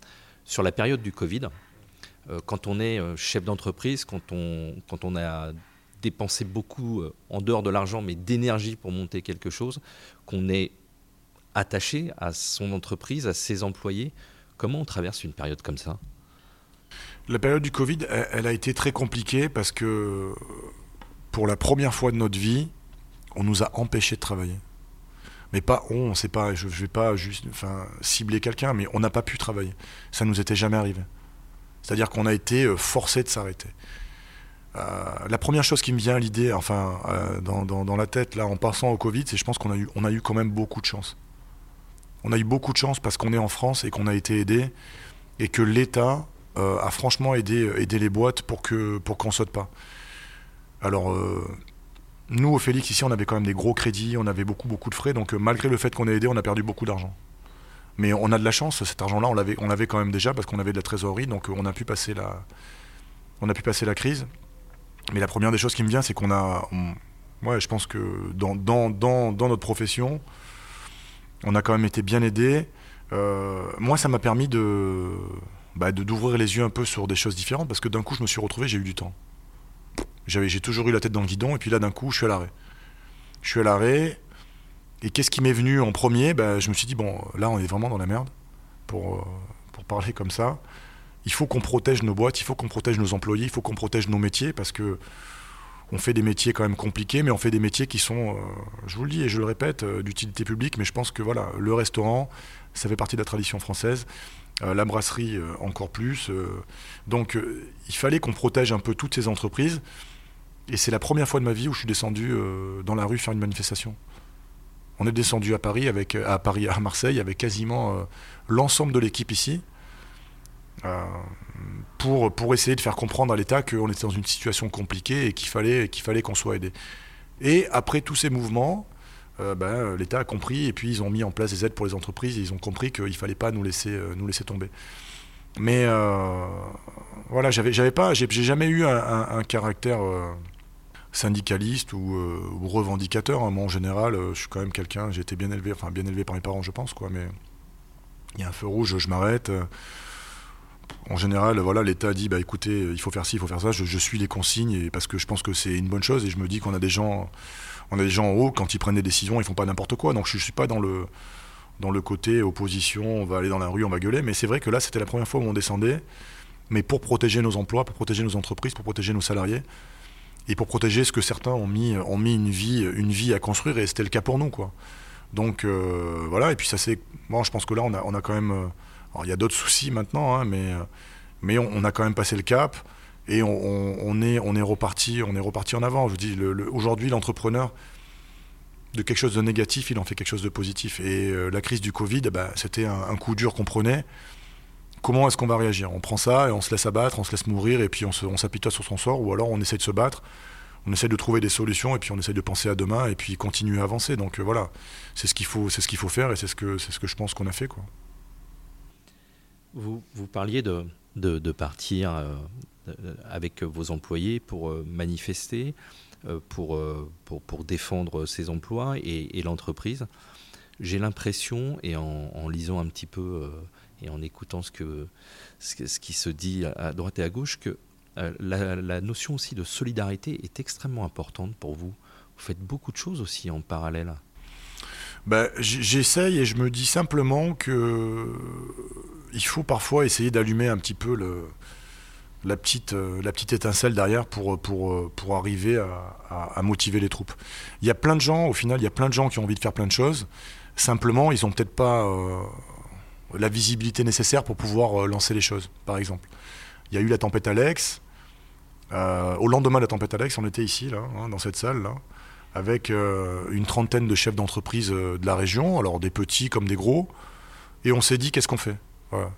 sur la période du Covid. Euh, quand on est chef d'entreprise, quand on, quand on a dépensé beaucoup, en dehors de l'argent, mais d'énergie pour monter quelque chose, qu'on est attaché à son entreprise, à ses employés, comment on traverse une période comme ça? La période du Covid, elle, a été très compliquée parce que pour la première fois de notre vie, on nous a empêchés de travailler. Mais pas on, c'est pas, je, ne vais pas juste, cibler quelqu'un, mais on n'a pas pu travailler. Ça nous était jamais arrivé. C'est-à-dire qu'on a été euh, forcé de s'arrêter. Euh, la première chose qui me vient à l'idée, enfin, euh, dans, la tête, là, en passant au Covid, c'est je pense qu'on a eu, on a eu quand même beaucoup de chance. On a eu beaucoup de chance parce qu'on est en France et qu'on a été aidé et que l'État a franchement aidé, aider les boîtes pour que pour qu'on saute pas. Alors nous au Félix ici on avait quand même des gros crédits, on avait beaucoup beaucoup de frais, donc malgré le fait qu'on ait aidé, on a perdu beaucoup d'argent. Mais on a de la chance, cet argent-là on l'avait on l'avait quand même déjà parce qu'on avait de la trésorerie, donc on a pu passer la on a pu passer la crise. Mais la première des choses qui me vient, c'est qu'on a, ouais, je pense que dans, dans, dans, dans, notre profession, on a quand même été bien aidé. moi, ça m'a permis de, bah, de d'ouvrir les yeux un peu sur des choses différentes parce que d'un coup je me suis retrouvé j'ai eu du temps j'avais j'ai toujours eu la tête dans le guidon et puis là d'un coup je suis à l'arrêt je suis à l'arrêt et qu'est-ce qui m'est venu en premier? Bah, je me suis dit bon là on est vraiment dans la merde pour euh, pour parler comme ça il faut qu'on protège nos boîtes il faut qu'on protège nos employés il faut qu'on protège nos métiers parce que on fait des métiers quand même compliqués, mais on fait des métiers qui sont, euh, je vous le dis et je le répète, euh, d'utilité publique. Mais je pense que voilà, le restaurant, ça fait partie de la tradition française. La brasserie encore plus. Donc il fallait qu'on protège un peu toutes ces entreprises. Et c'est la première fois de ma vie où je suis descendu dans la rue faire une manifestation. On est descendu à Paris, avec, à Paris, à Marseille, avec quasiment l'ensemble de l'équipe ici, pour, pour essayer de faire comprendre à l'État qu'on était dans une situation compliquée et qu'il fallait qu'il fallait qu'on soit aidé. Et après tous ces mouvements, euh, ben, l'État a compris et puis ils ont mis en place des aides pour les entreprises et ils ont compris qu'il ne fallait pas nous laisser, euh, nous laisser tomber. Mais euh, voilà, j'avais pas, j'ai, jamais eu un, caractère syndicaliste ou, revendicateur. Hein. Moi, en général, je suis quand même quelqu'un, j'ai été bien élevé, enfin bien élevé par mes parents, je pense, quoi. Mais il y a un feu rouge, je m'arrête. En général, voilà, l'État dit, bah écoutez, il faut faire ci, il faut faire ça. Je, je suis les consignes parce que je pense que c'est une bonne chose et je me dis qu'on a des gens on a des gens en haut, quand ils prennent des décisions, ils font pas n'importe quoi. Donc je ne suis pas dans le, dans le côté opposition, on va aller dans la rue, on va gueuler. Mais c'est vrai que là, c'était la première fois où on descendait, mais pour protéger nos emplois, pour protéger nos entreprises, pour protéger nos salariés, et pour protéger ce que certains ont mis, ont mis une, vie, une vie à construire, et c'était le cas pour nous. quoi. Donc euh, voilà, et puis ça c'est. Bon, je pense que là, on a, on a quand même. Euh, alors il y a d'autres soucis maintenant, hein, mais, euh, mais on, a quand même passé le cap et on, est, on est reparti, on est reparti en avant. Je dis, le, aujourd'hui, l'entrepreneur de quelque chose de négatif, il en fait quelque chose de positif. Et la crise du Covid, bah, c'était un, coup dur qu'on prenait. Comment est-ce qu'on va réagir? On prend ça et on se laisse abattre, on se laisse mourir et puis on, s'apitoie sur son sort, ou alors on essaie de se battre, on essaie de trouver des solutions et puis on essaie de penser à demain et puis continuer à avancer. Donc euh, voilà, c'est ce qu'il faut, c'est ce qu'il faut faire et c'est ce que c'est ce que je pense qu'on a fait quoi. Vous, vous parliez de, de, partir avec vos employés pour manifester, pour, pour, pour, défendre ses emplois et, l'entreprise. J'ai l'impression, et en, lisant un petit peu et en écoutant ce, que, ce, qui se dit à droite et à gauche, que la, notion aussi de solidarité est extrêmement importante pour vous. Vous faites beaucoup de choses aussi en parallèle. Ben, J'essaye et je me dis simplement que il faut parfois essayer d'allumer un petit peu le, la, petite, euh, la petite étincelle derrière pour, pour, pour arriver à, motiver les troupes. Il y a plein de gens, au final, il y a plein de gens qui ont envie de faire plein de choses. Simplement, ils n'ont peut-être pas euh, la visibilité nécessaire pour pouvoir euh, lancer les choses, par exemple. Il y a eu la tempête Alex. au lendemain de la tempête Alex, on était ici, là, hein, dans cette salle, avec euh, une trentaine de chefs d'entreprise euh, de la région, alors des petits comme des gros, et on s'est dit qu'est-ce qu'on fait?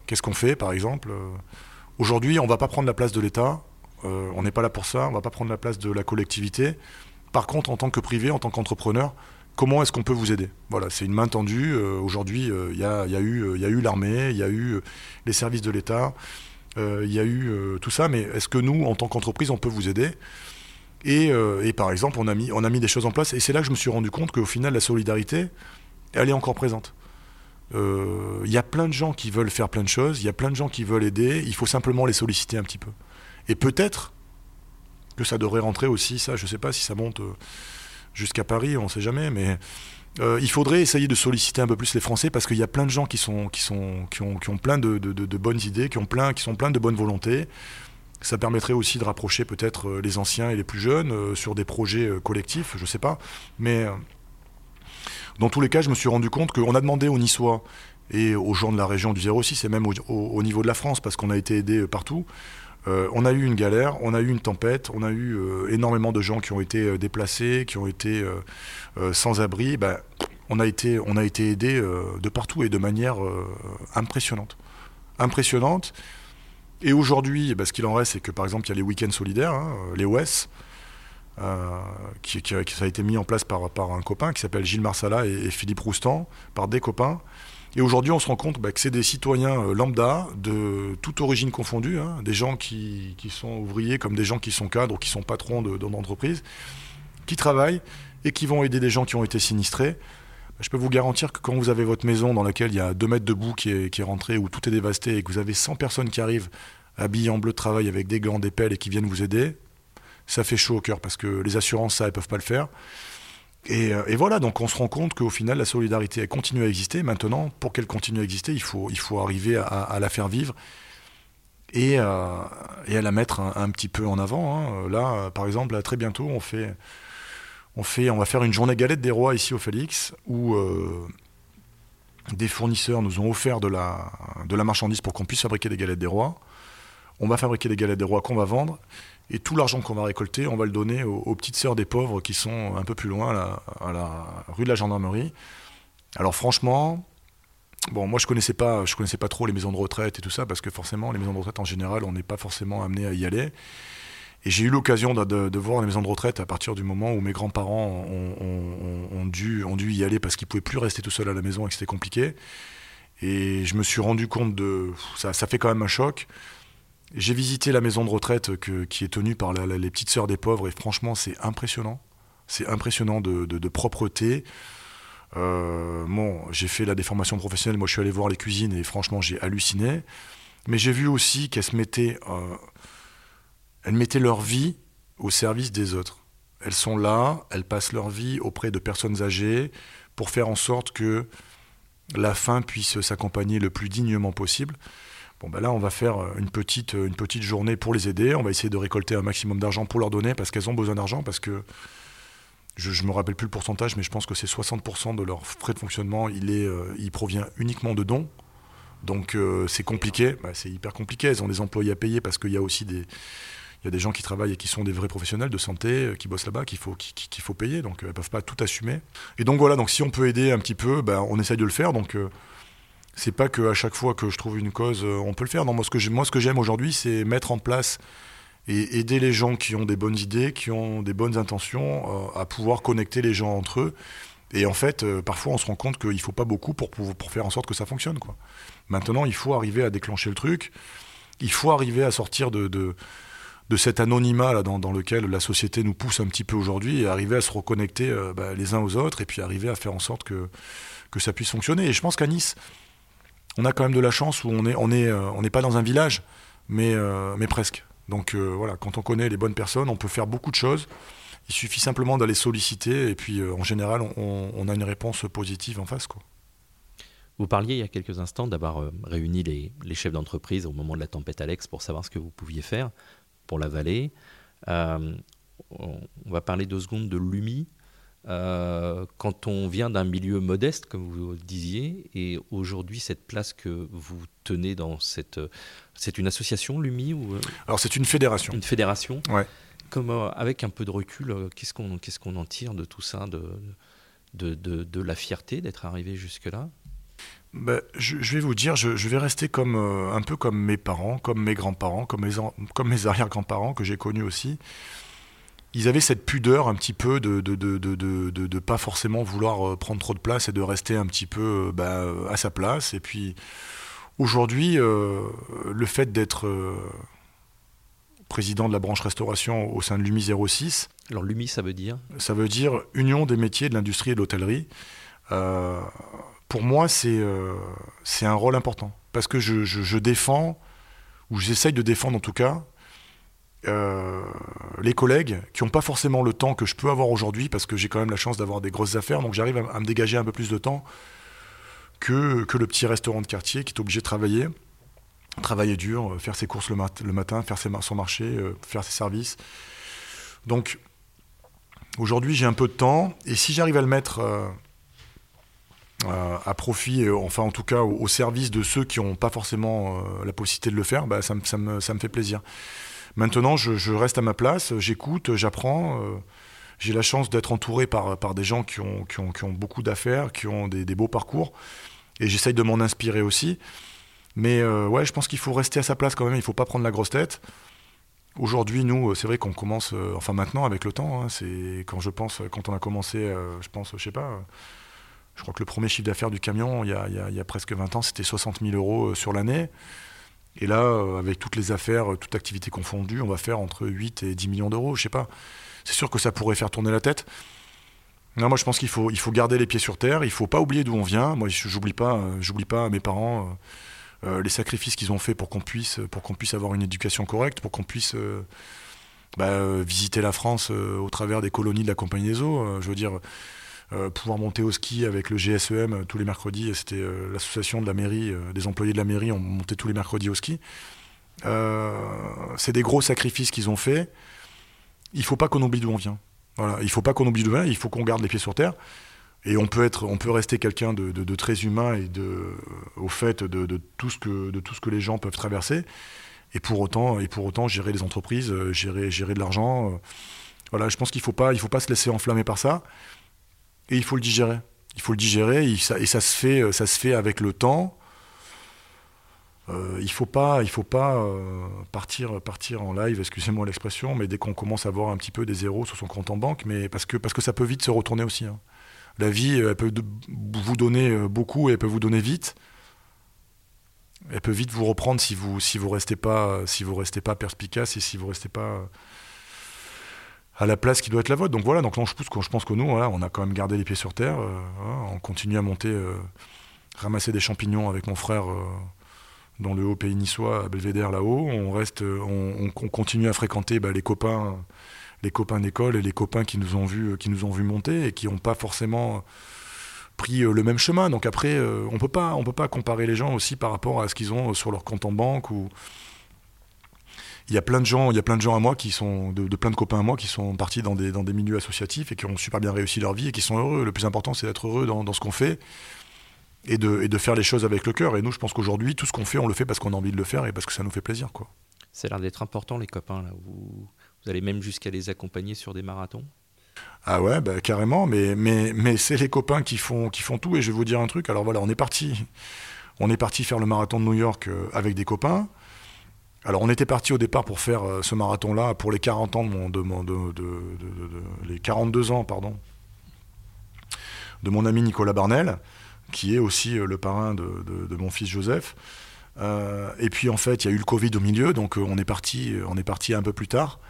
Qu'est-ce qu'on fait par exemple euh, Aujourd'hui, on ne va pas prendre la place de l'État, on n'est pas là pour ça, on ne va pas prendre la place de la collectivité. Par contre, en tant que privé, en tant qu'entrepreneur, comment est-ce qu'on peut vous aider? Voilà, c'est une main tendue. Aujourd'hui, il y, a, eu l'armée, il y a eu les services de l'État, il y a eu tout ça, mais est-ce que nous, en tant qu'entreprise, on peut vous aider? Euh, et, par exemple, on a, mis, des choses en place. Et c'est là que je me suis rendu compte qu'au final, la solidarité, elle est encore présente. Euh, il y a plein de gens qui veulent faire plein de choses, il y a plein de gens qui veulent aider, il faut simplement les solliciter un petit peu. Et peut-être que ça devrait rentrer aussi, ça, je ne sais pas si ça monte euh, jusqu'à Paris, on ne sait jamais, mais il faudrait essayer de solliciter un peu plus les Français parce qu'il y a plein de gens qui, sont, qui, ont, plein de, bonnes idées, qui, ont plein, qui sont plein de bonnes volontés. Ça permettrait aussi de rapprocher peut-être euh, les anciens et les plus jeunes euh, sur des projets euh, collectifs, je ne sais pas. Mais dans tous les cas, je me suis rendu compte qu'on a demandé aux Niçois et aux gens de la région du 06 et même au, niveau de la France, parce qu'on a été aidés partout. On a eu une galère, on a eu une tempête, on a eu énormément de gens qui ont été déplacés, qui ont été sans abri. Ben, on a été, aidés de partout et de manière impressionnante. Impressionnante. Et aujourd'hui, bah, ce qu'il en reste, c'est que par exemple, il y a les week-ends solidaires, hein, les OS, euh, qui, a été mis en place par un copain qui s'appelle Gilles Marsala et, Philippe Roustan, par des copains. Et aujourd'hui, on se rend compte bah, que c'est des citoyens euh, lambda, de toute origine confondue, hein, des gens qui, qui, sont ouvriers comme des gens qui sont cadres ou qui sont patrons d'entreprises, qui travaillent et qui vont aider des gens qui ont été sinistrés. Je peux vous garantir que quand vous avez votre maison dans laquelle il y a deux mètres de boue qui est, qui est rentré, où tout est dévasté, et que vous avez 100 personnes qui arrivent habillées en bleu de travail avec des gants, des pelles et qui viennent vous aider, ça fait chaud au cœur parce que les assurances, ça, elles peuvent pas le faire. Et, euh, voilà, donc on se rend compte qu'au final, la solidarité, continue à exister. Maintenant, pour qu'elle continue à exister, il faut, il faut arriver à, la faire vivre et, euh, et, à la mettre un, petit peu en avant. Hein. Là, par exemple, très bientôt, on fait on, fait, on va faire une journée galette des rois ici au Félix, où euh, des fournisseurs nous ont offert de la, de la marchandise pour qu'on puisse fabriquer des galettes des rois. On va fabriquer des galettes des rois qu'on va vendre. Et tout l'argent qu'on va récolter, on va le donner aux, petites sœurs des pauvres qui sont un peu plus loin, à la, rue de la Gendarmerie. Alors franchement, bon, moi je connaissais connaissais pas trop les maisons de retraite et tout ça, parce que forcément, les maisons de retraite en général, on n'est pas forcément amené à y aller. Et j'ai eu l'occasion de, voir les maisons de retraite à partir du moment où mes grands-parents ont, dû, y aller parce qu'ils ne pouvaient plus rester tout seuls à la maison et que c'était compliqué. Et je me suis rendu compte de... Ça fait quand même un choc. J'ai visité la maison de retraite qui est tenue par les petites sœurs des pauvres et franchement c'est impressionnant. C'est impressionnant de, propreté. Euh, bon, j'ai fait la déformation professionnelle, moi je suis allé voir les cuisines et franchement j'ai halluciné. Mais j'ai vu aussi qu'elles se mettaient... Euh, elles mettaient leur vie au service des autres. Elles sont là, elles passent leur vie auprès de personnes âgées pour faire en sorte que la fin puisse s'accompagner le plus dignement possible. Bon, ben là, on va faire une petite, une petite journée pour les aider. On va essayer de récolter un maximum d'argent pour leur donner parce qu'elles ont besoin d'argent. Parce que je ne me rappelle plus le pourcentage, mais je pense que c'est 60% de leur frais de fonctionnement. Il, est, euh, il provient uniquement de dons. Donc euh, c'est compliqué. Bah, c'est hyper compliqué. Elles ont des employés à payer parce qu'il y a aussi des, il y a des gens qui travaillent et qui sont des vrais professionnels de santé, euh, qui bossent là-bas, qu'il faut, faut payer, donc euh, elles ne peuvent pas tout assumer. Et donc voilà, donc si on peut aider un petit peu, ben, on essaye de le faire. Donc euh, c'est pas qu'à chaque fois que je trouve une cause, on peut le faire. Non, moi, ce que moi, ce que j'aime aujourd'hui, c'est mettre en place et aider les gens qui ont des bonnes idées, qui ont des bonnes intentions, à pouvoir connecter les gens entre eux Et en fait, euh, parfois, on se rend compte qu'il ne faut pas beaucoup pour, pour, faire en sorte que ça fonctionne. Maintenant, il faut arriver à déclencher le truc. Il faut arriver à sortir de, de, de cet anonymat là, dans, dans, lequel la société nous pousse un petit peu aujourd'hui et arriver à se reconnecter euh, bah, les uns aux autres et puis arriver à faire en sorte que, que ça puisse fonctionner. Et je pense qu'à Nice, on a quand même de la chance où on n'est on est, euh, on pas dans un village, mais, euh, mais presque. Donc euh, voilà, quand on connaît les bonnes personnes, on peut faire beaucoup de choses. Il suffit simplement d'aller solliciter et puis en général, on, a une réponse positive en face. Quoi. Vous parliez il y a quelques instants d'avoir réuni les, les chefs d'entreprise au moment de la tempête Alex pour savoir ce que vous pouviez faire pour la vallée. On va parler deux secondes de l'UMI. Euh, quand on vient d'un milieu modeste, comme vous le disiez, et aujourd'hui cette place que vous tenez dans cette, c'est une association, l'UMI ou Alors c'est une fédération. Une fédération. Ouais. Comme euh, avec un peu de recul, euh, qu'est-ce qu'on qu'est-ce qu'on en tire de tout ça, de de, de, de la fierté d'être arrivé jusque là ben, je, je, vais vous dire, je, je vais rester comme euh, un peu comme mes parents, comme mes grands-parents, comme mes, comme mes <laughs> arrière-grands-parents que j'ai connus aussi ils avaient cette pudeur un petit peu de de, de, de, de, pas forcément vouloir prendre trop de place et de rester un petit peu bah, à sa place. Et puis aujourd'hui, euh, le fait d'être euh, président de la branche restauration au sein de l'UMI 06. Alors l'UMI, ça veut dire? Ça veut dire Union des métiers de l'industrie et de l'hôtellerie. Euh, pour moi, c'est c'est un rôle important parce que je, je, je défends, ou j'essaye de défendre en tout cas, euh, les collègues qui n'ont pas forcément le temps que je peux avoir aujourd'hui, parce que j'ai quand même la chance d'avoir des grosses affaires, donc j'arrive à, me dégager un peu plus de temps que, le petit restaurant de quartier qui est obligé de travailler, travailler dur, faire ses courses le, mat le matin, faire son marché, euh, faire ses services. Donc aujourd'hui j'ai un peu de temps, et si j'arrive à le mettre euh, à profit, enfin en tout cas au, service de ceux qui n'ont pas forcément euh, la possibilité de le faire, bah, ça me fait plaisir. Maintenant, je, reste à ma place, j'écoute, j'apprends. Euh, j'ai la chance d'être entouré par, par des gens qui ont, qui ont, qui ont beaucoup d'affaires, qui ont des, beaux parcours. Et j'essaye de m'en inspirer aussi. Mais euh, ouais, je pense qu'il faut rester à sa place quand même, il ne faut pas prendre la grosse tête. Aujourd'hui, nous, c'est vrai qu'on commence, euh, enfin maintenant avec le temps, hein, c'est quand je pense, quand on a commencé, euh, je pense, je sais pas, je crois que le premier chiffre d'affaires du camion, il y, a, y a, il y a presque 20 ans, c'était 60 000 euros sur l'année. Et là, euh, avec toutes les affaires, toute activité confondue, on va faire entre 8 et 10 millions d'euros, je sais pas. C'est sûr que ça pourrait faire tourner la tête. Non, moi je pense qu'il faut, il faut garder les pieds sur terre, il faut pas oublier d'où on vient. Moi, j'oublie pas, euh, j'oublie pas mes parents, euh, les sacrifices qu'ils ont fait pour qu'on puisse, puisse avoir une éducation correcte, pour qu'on puisse euh, bah, visiter la France au travers des colonies de la Compagnie des Eaux. je veux dire, euh, pouvoir monter au ski avec le GSEM euh, tous les mercredis. C'était euh, l'association de la mairie, des employés de la mairie, ont monté tous les mercredis au ski. c'est des gros sacrifices qu'ils ont faits. Il faut pas qu'on oublie d'où on vient. Voilà, il faut pas qu'on oublie d'où on vient. Il faut qu'on garde les pieds sur terre. Et on peut être, on peut rester quelqu'un de, très humain et de, au fait de, tout ce que, de tout ce que les gens peuvent traverser. Et pour autant, et pour autant, gérer les entreprises, gérer, gérer de l'argent. Voilà, je pense qu'il faut pas, il faut pas se laisser enflammer par ça et il faut le digérer. Il faut le digérer et ça, se, fait, ça se fait avec le temps. Euh, il faut pas, il faut pas euh, partir, partir en live, excusez-moi l'expression, mais dès qu'on commence à voir un petit peu des zéros sur son compte en banque, mais parce que, parce que ça peut vite se retourner aussi. Hein. La vie, elle peut vous donner beaucoup et elle peut vous donner vite. Elle peut vite vous reprendre si vous si vous restez pas si restez pas perspicace et si vous restez pas à la place qui doit être la vôtre. Donc voilà, donc non, je, pense, je pense que nous, on a quand même gardé les pieds sur terre. Euh, on continue à monter, euh, ramasser des champignons avec mon frère euh, dans le haut pays niçois, à Belvédère là-haut. On reste, on, continue à fréquenter bah, les copains, les copains d'école et les copains qui nous ont vus, qui nous ont vu monter et qui n'ont pas forcément pris le même chemin. Donc après, on peut pas, on peut pas comparer les gens aussi par rapport à ce qu'ils ont sur leur compte en banque ou il y a plein de gens, il y a plein de gens à moi qui sont, de, de, plein de copains à moi qui sont partis dans des, dans des milieux associatifs et qui ont super bien réussi leur vie et qui sont heureux. Le plus important, c'est d'être heureux dans, dans ce qu'on fait et de, et de faire les choses avec le cœur. Et nous, je pense qu'aujourd'hui, tout ce qu'on fait, on le fait parce qu'on a envie de le faire et parce que ça nous fait plaisir, quoi. Ça a l'air d'être important, les copains. Là. Vous, vous allez même jusqu'à les accompagner sur des marathons ah ouais, bah, carrément, mais, mais, mais c'est les copains qui font, qui font tout. Et je vais vous dire un truc. Alors voilà, on est parti, on est parti faire le marathon de New York euh, avec des copains. Alors on était parti au départ pour faire euh, ce marathon-là pour les 40 ans de mon, de, de, les 42 ans pardon de mon ami Nicolas Barnel, qui est aussi le parrain de, mon fils Joseph. et puis en fait, il y a eu le Covid au milieu, donc on est parti, on est parti un peu plus tard.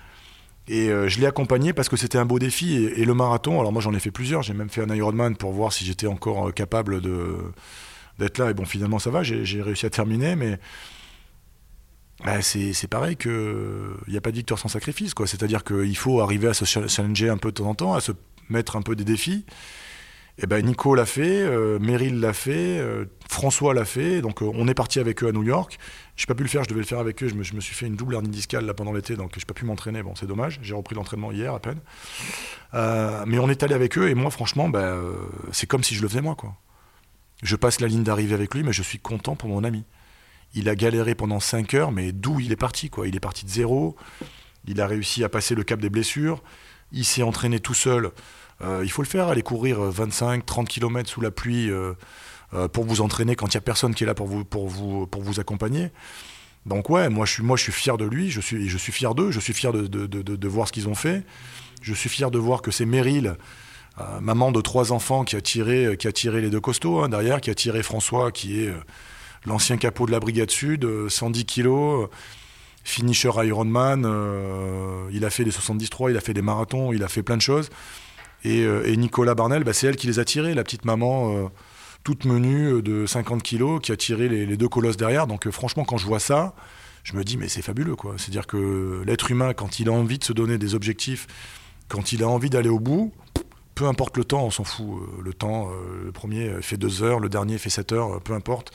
Et je l'ai accompagné parce que c'était un beau défi. Et, le marathon, alors moi j'en ai fait plusieurs, j'ai même fait un Ironman pour voir si j'étais encore capable d'être là. Et bon, finalement ça va, j'ai réussi à terminer, mais bah, c'est pareil que il n'y a pas de victoire sans sacrifice quoi. C'est-à-dire qu'il faut arriver à se challenger un peu de temps en temps, à se mettre un peu des défis. Et ben Nico l'a fait, euh, Meryl l'a fait, euh, François l'a fait. Donc euh, on est parti avec eux à New York. J'ai pas pu le faire, je devais le faire avec eux. Je me, suis fait une double hernie discale là pendant l'été, donc j'ai pas pu m'entraîner. Bon, c'est dommage. J'ai repris l'entraînement hier à peine. mais on est allé avec eux et moi, franchement, ben, c'est comme si je le faisais moi quoi. Je passe la ligne d'arrivée avec lui, mais je suis content pour mon ami. Il a galéré pendant 5 heures, mais d'où il est parti quoi Il est parti de zéro. Il a réussi à passer le cap des blessures. Il s'est entraîné tout seul. Euh, il faut le faire, aller courir 25, 30 km sous la pluie euh, euh, pour vous entraîner quand il n'y a personne qui est là pour vous, accompagner. Donc ouais, moi je suis, fier de lui, je suis, fier d'eux, je suis fier de voir ce qu'ils ont fait. Je suis fier de voir que c'est Meryl, maman de trois enfants, qui a tiré, qui a tiré les deux costauds hein, derrière, qui a tiré François, qui est l'ancien capot de la Brigade Sud, 110 euh, kilos, euh, finisher Ironman, euh, il a fait des 73, il a fait des marathons, il a fait plein de choses. Et, Nicolas Barnel, bah, c'est elle qui les a tirés, la petite maman toute menue de 50 kilos qui a tiré les, deux colosses derrière. Donc franchement, quand je vois ça, je me dis mais c'est fabuleux quoi. C'est-à-dire que l'être humain, quand il a envie de se donner des objectifs, quand il a envie d'aller au bout, peu importe le temps, on s'en fout. Le temps, le premier fait 2 heures, le dernier fait 7 heures, peu importe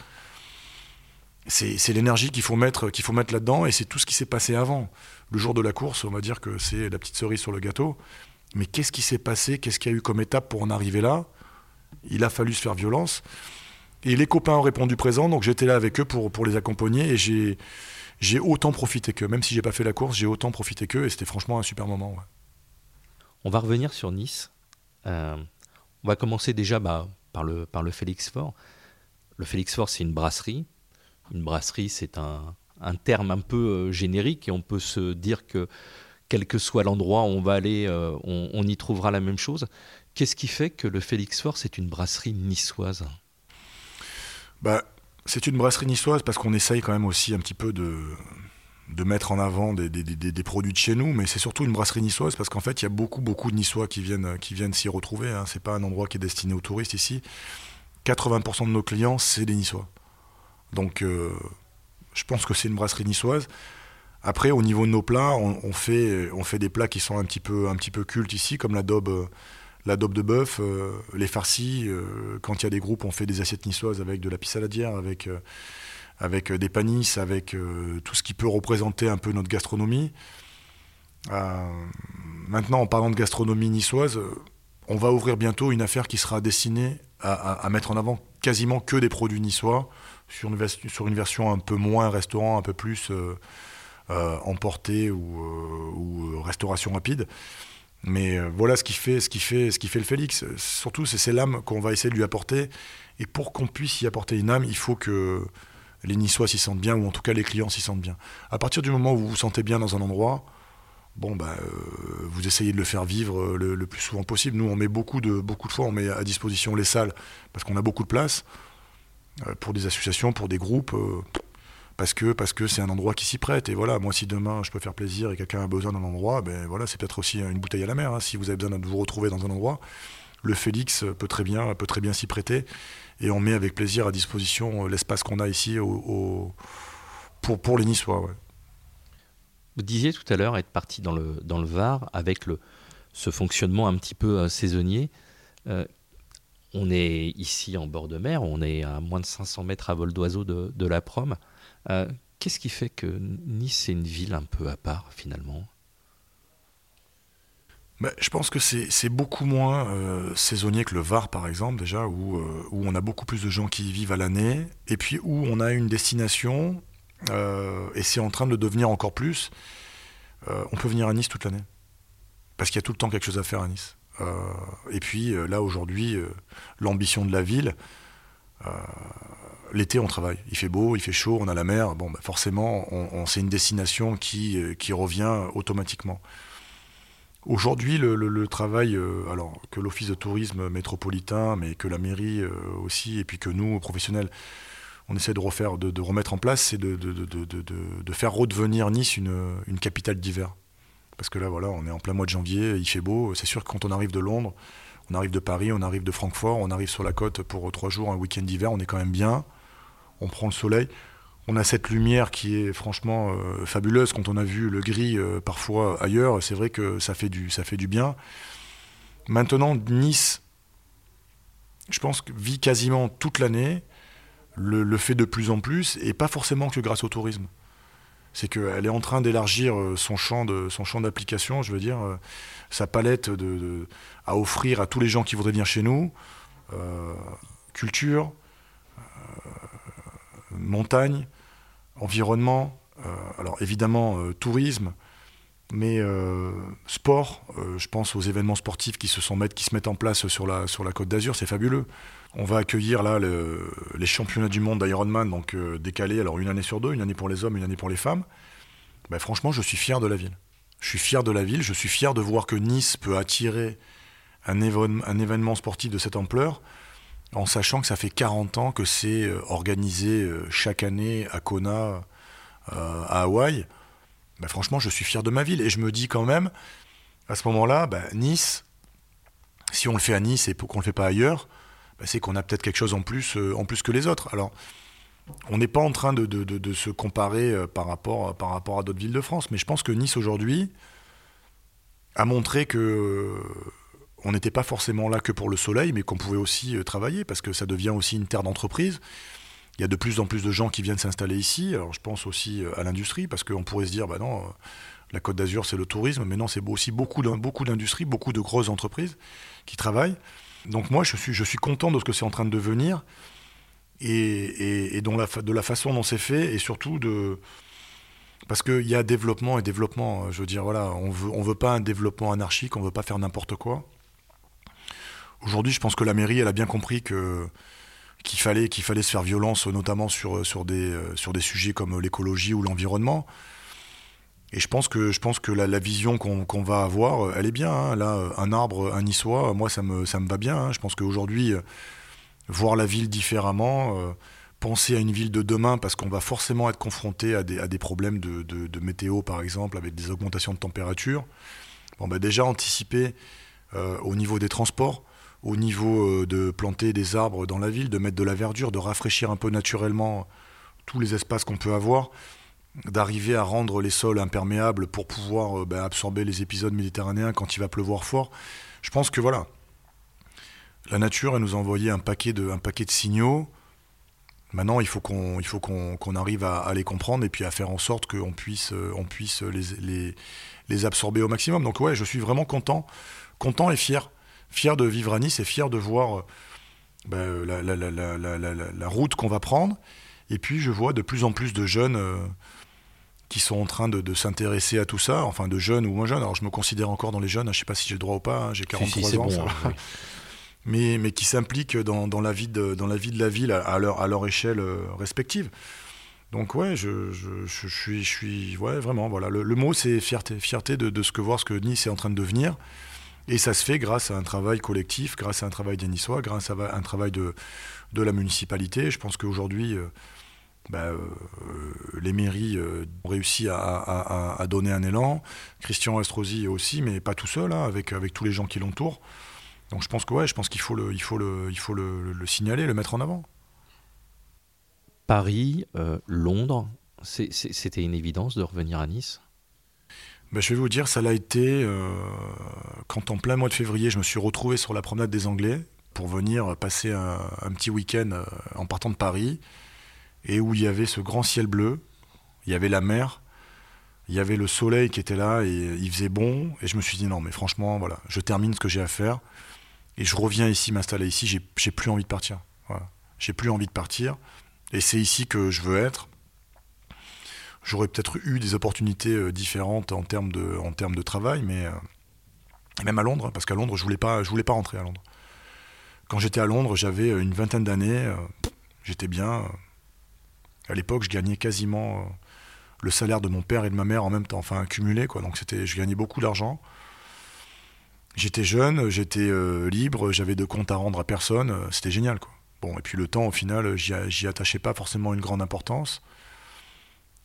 c'est l'énergie qu'il faut mettre, mettre là-dedans, et c'est tout ce qui s'est passé avant. Le jour de la course, on va dire que c'est la petite cerise sur le gâteau. Mais qu'est-ce qui s'est passé? Qu'est-ce qu'il y a eu comme étape pour en arriver là? Il a fallu se faire violence. Et les copains ont répondu présent, donc j'étais là avec eux pour, les accompagner, et j'ai j'ai autant profité qu'eux. Même si j'ai pas fait la course, j'ai autant profité qu'eux, et c'était franchement un super moment. On va revenir sur Nice. Euh, on va commencer déjà bah, par, le, par le Félix Fort. Le Félix Fort, c'est une brasserie une brasserie, c'est un, terme un peu euh, générique et on peut se dire que quel que soit l'endroit où on va aller, euh, on, y trouvera la même chose. Qu'est-ce qui fait que le Félix Fort, c'est une brasserie niçoise? Bah, C'est une brasserie niçoise parce qu'on essaye quand même aussi un petit peu de, mettre en avant des, produits de chez nous, mais c'est surtout une brasserie niçoise parce qu'en fait, il y a beaucoup, beaucoup de Niçois qui viennent, s'y retrouver. Hein. C'est pas un endroit qui est destiné aux touristes ici. 80% de nos clients, c'est des Niçois. Donc, euh, je pense que c'est une brasserie niçoise. Après, au niveau de nos plats, on, fait, on fait des plats qui sont un petit peu, un petit peu cultes ici, comme la daube, euh, de bœuf, euh, les farcis. quand il y a des groupes, on fait des assiettes niçoises avec de la pissaladière, avec, avec des panisses, avec tout ce qui peut représenter un peu notre gastronomie. maintenant, en parlant de gastronomie niçoise, on va ouvrir bientôt une affaire qui sera destinée à mettre en avant quasiment que des produits niçois sur une, une version un peu moins restaurant, un peu plus euh, euh, emporté ou, euh, restauration rapide. Mais voilà ce qui fait, ce qui fait, ce qui fait le Félix. Surtout, c'est l'âme qu'on va essayer de lui apporter. Et pour qu'on puisse y apporter une âme, il faut que les Niçois s'y sentent bien, ou en tout cas les clients s'y sentent bien. À partir du moment où vous vous sentez bien dans un endroit, bon bah, vous essayez de le faire vivre le, le, plus souvent possible. Nous, on met beaucoup de, beaucoup de fois, on met à disposition les salles parce qu'on a beaucoup de place. Euh, pour des associations, pour des groupes, euh, parce que parce que c'est un endroit qui s'y prête. Et voilà, moi, si demain je peux faire plaisir et quelqu'un a besoin d'un endroit, ben voilà, c'est peut-être aussi une bouteille à la mer. Hein. Si vous avez besoin de vous retrouver dans un endroit, le Félix peut très bien peut très bien s'y prêter. Et on met avec plaisir à disposition euh, l'espace qu'on a ici pour pour les Niçois. Vous disiez tout à l'heure être parti dans le dans le Var avec le ce fonctionnement un petit peu saisonnier. On est ici en bord de mer, on est à moins de 500 mètres à vol d'oiseau de, la prom. Euh, qu'est-ce qui fait que Nice est une ville un peu à part finalement? Bah, je pense que c'est beaucoup moins euh, saisonnier que le Var, par exemple, déjà, où, euh, où, on a beaucoup plus de gens qui y vivent à l'année, et puis où on a une destination, et c'est en train de le devenir encore plus. on peut venir à Nice toute l'année, parce qu'il y a tout le temps quelque chose à faire à Nice. Euh, et puis euh, là aujourd'hui, euh, l'ambition de la ville, l'été on travaille. Il fait beau, il fait chaud, on a la mer. Bon, bah, forcément, c'est une destination qui, revient automatiquement. Aujourd'hui, le, travail, alors que l'Office de tourisme métropolitain, mais que la mairie aussi, et puis que nous, professionnels, on essaie de refaire, de, remettre en place, c'est de, faire redevenir Nice une capitale d'hiver. Parce que là, voilà, on est en plein mois de janvier, il fait beau. C'est sûr que quand on arrive de Londres, on arrive de Paris, on arrive de Francfort, on arrive sur la côte pour trois jours, un week-end d'hiver, on est quand même bien. On prend le soleil on a cette lumière qui est franchement euh, fabuleuse. Quand on a vu le gris euh, parfois ailleurs, c'est vrai que ça fait, du, ça fait du bien. Maintenant, Nice, je pense, que vit quasiment toute l'année, le, fait de plus en plus, et pas forcément que grâce au tourisme. C'est qu'elle est en train d'élargir euh, son champ d'application, je veux dire, sa palette à offrir à tous les gens qui voudraient venir chez nous, culture, montagne, environnement, euh, alors évidemment euh, tourisme, mais euh, sport, je pense aux événements sportifs qui se, mettent en place sur la, sur la Côte d'Azur, c'est fabuleux. On va accueillir là les championnats du monde d'Ironman, donc décalés, alors une année sur deux, une année pour les hommes, une année pour les femmes. Ben, franchement, je suis fier de la ville. Je suis fier de la ville, je suis fier de voir que Nice peut attirer un, événement sportif de cette ampleur en sachant que ça fait 40 ans que c'est euh, organisé euh, chaque année à Kona, euh, à Hawaï, bah, franchement, je suis fier de ma ville. Et je me dis quand même, à ce moment-là, bah, Nice, si on le fait à Nice et qu'on ne le fait pas ailleurs, bah, c'est qu'on a peut-être quelque chose en plus, en plus que les autres. Alors, on n'est pas en train de, se comparer par rapport, par rapport à d'autres villes de France, mais je pense que Nice aujourd'hui a montré que on n'était pas forcément là que pour le soleil, mais qu'on pouvait aussi euh, travailler, parce que ça devient aussi une terre d'entreprise. Il y a de plus en plus de gens qui viennent s'installer ici. Alors je pense aussi euh, à l'industrie, parce qu'on pourrait se dire, bah non, euh, la Côte d'Azur c'est le tourisme, mais non, c'est aussi beaucoup d'industries, beaucoup de grosses entreprises qui travaillent. Donc moi, je suis, je suis content de ce que c'est en train de devenir, et, de la façon dont c'est fait, et surtout de... Parce qu'il y a développement et développement. Je veux dire, voilà, on veut, on veut pas un développement anarchique, on veut pas faire n'importe quoi. Aujourd'hui, je pense que la mairie, elle a bien compris que qu'il fallait fallait se faire violence, notamment sur sur des euh, sur des sujets comme l'écologie ou l'environnement. Et je pense que la, vision qu'on va avoir, elle est bien. Hein. Là, un arbre, un niçois, moi, ça me va bien. Hein. Je pense qu'aujourd'hui, voir la ville différemment. Euh, penser à une ville de demain parce qu'on va forcément être confronté à des, problèmes de, météo, par exemple, avec des augmentations de température. Bon, ben déjà anticiper euh, au niveau des transports, au niveau euh, de planter des arbres dans la ville, de mettre de la verdure, de rafraîchir un peu naturellement tous les espaces qu'on peut avoir, d'arriver à rendre les sols imperméables pour pouvoir euh, ben, absorber les épisodes méditerranéens quand il va pleuvoir fort. Je pense que voilà, la nature elle nous a envoyé un paquet de, un paquet de signaux. Maintenant, il faut qu'on faut qu'on arrive à, les comprendre et puis à faire en sorte qu'on puisse, euh, on puisse les, les, les absorber au maximum. Donc ouais, je suis vraiment content, content et fier fier de vivre à Nice et fier de voir euh, ben, la, route qu'on va prendre. Et puis je vois de plus en plus de jeunes qui sont en train de, s'intéresser à tout ça, enfin de jeunes ou moins jeunes. Alors je me considère encore dans les jeunes, hein, je ne sais pas si j'ai le droit ou pas, hein, j'ai 43 ans. <laughs> mais, mais qui s'impliquent dans, la vie de, dans la vie de la ville à, leur, à leur échelle euh, respective. Donc ouais, je, suis, je suis ouais, vraiment, voilà. Le, mot c'est fierté, fierté de, de, ce que voir ce que Nice est en train de devenir. Et ça se fait grâce à un travail collectif, grâce à un travail des Niçois, grâce à un travail de, de la municipalité. Je pense qu'aujourd'hui, euh, bah, euh, les mairies euh, ont réussi à, à, donner un élan. Christian Estrosi aussi, mais pas tout seul, hein, avec, avec tous les gens qui l'entourent. Donc je pense que ouais, je pense qu'il faut le, il faut le, il faut le, le signaler, le mettre en avant. Paris, Londres, c'était une évidence de revenir à Nice? Ben, je vais vous dire, ça l'a été euh, quand en plein mois de février, je me suis retrouvé sur la promenade des Anglais pour venir passer un, petit week-end euh, en partant de Paris, et où il y avait ce grand ciel bleu, il y avait la mer, il y avait le soleil qui était là, et il faisait bon, et je me suis dit non, mais franchement, voilà, je termine ce que j'ai à faire, et je reviens ici, m'installer ici, j'ai plus envie de partir. J'ai plus envie de partir, et c'est ici que je veux être j'aurais peut-être eu des opportunités euh, différentes en termes de, en termes de travail, mais euh, même à Londres, parce qu'à Londres, je voulais pas, je voulais pas rentrer à Londres. Quand j'étais à Londres, j'avais une vingtaine d'années, euh, j'étais bien. À l'époque, je gagnais quasiment le salaire de mon père et de ma mère en même temps, enfin cumulé, quoi. Donc c'était, je gagnais beaucoup d'argent. J'étais jeune, j'étais libre, j'avais de compte à rendre à personne, c'était génial quoi. Bon, et puis le temps, au final, j'y attachais pas forcément une grande importance.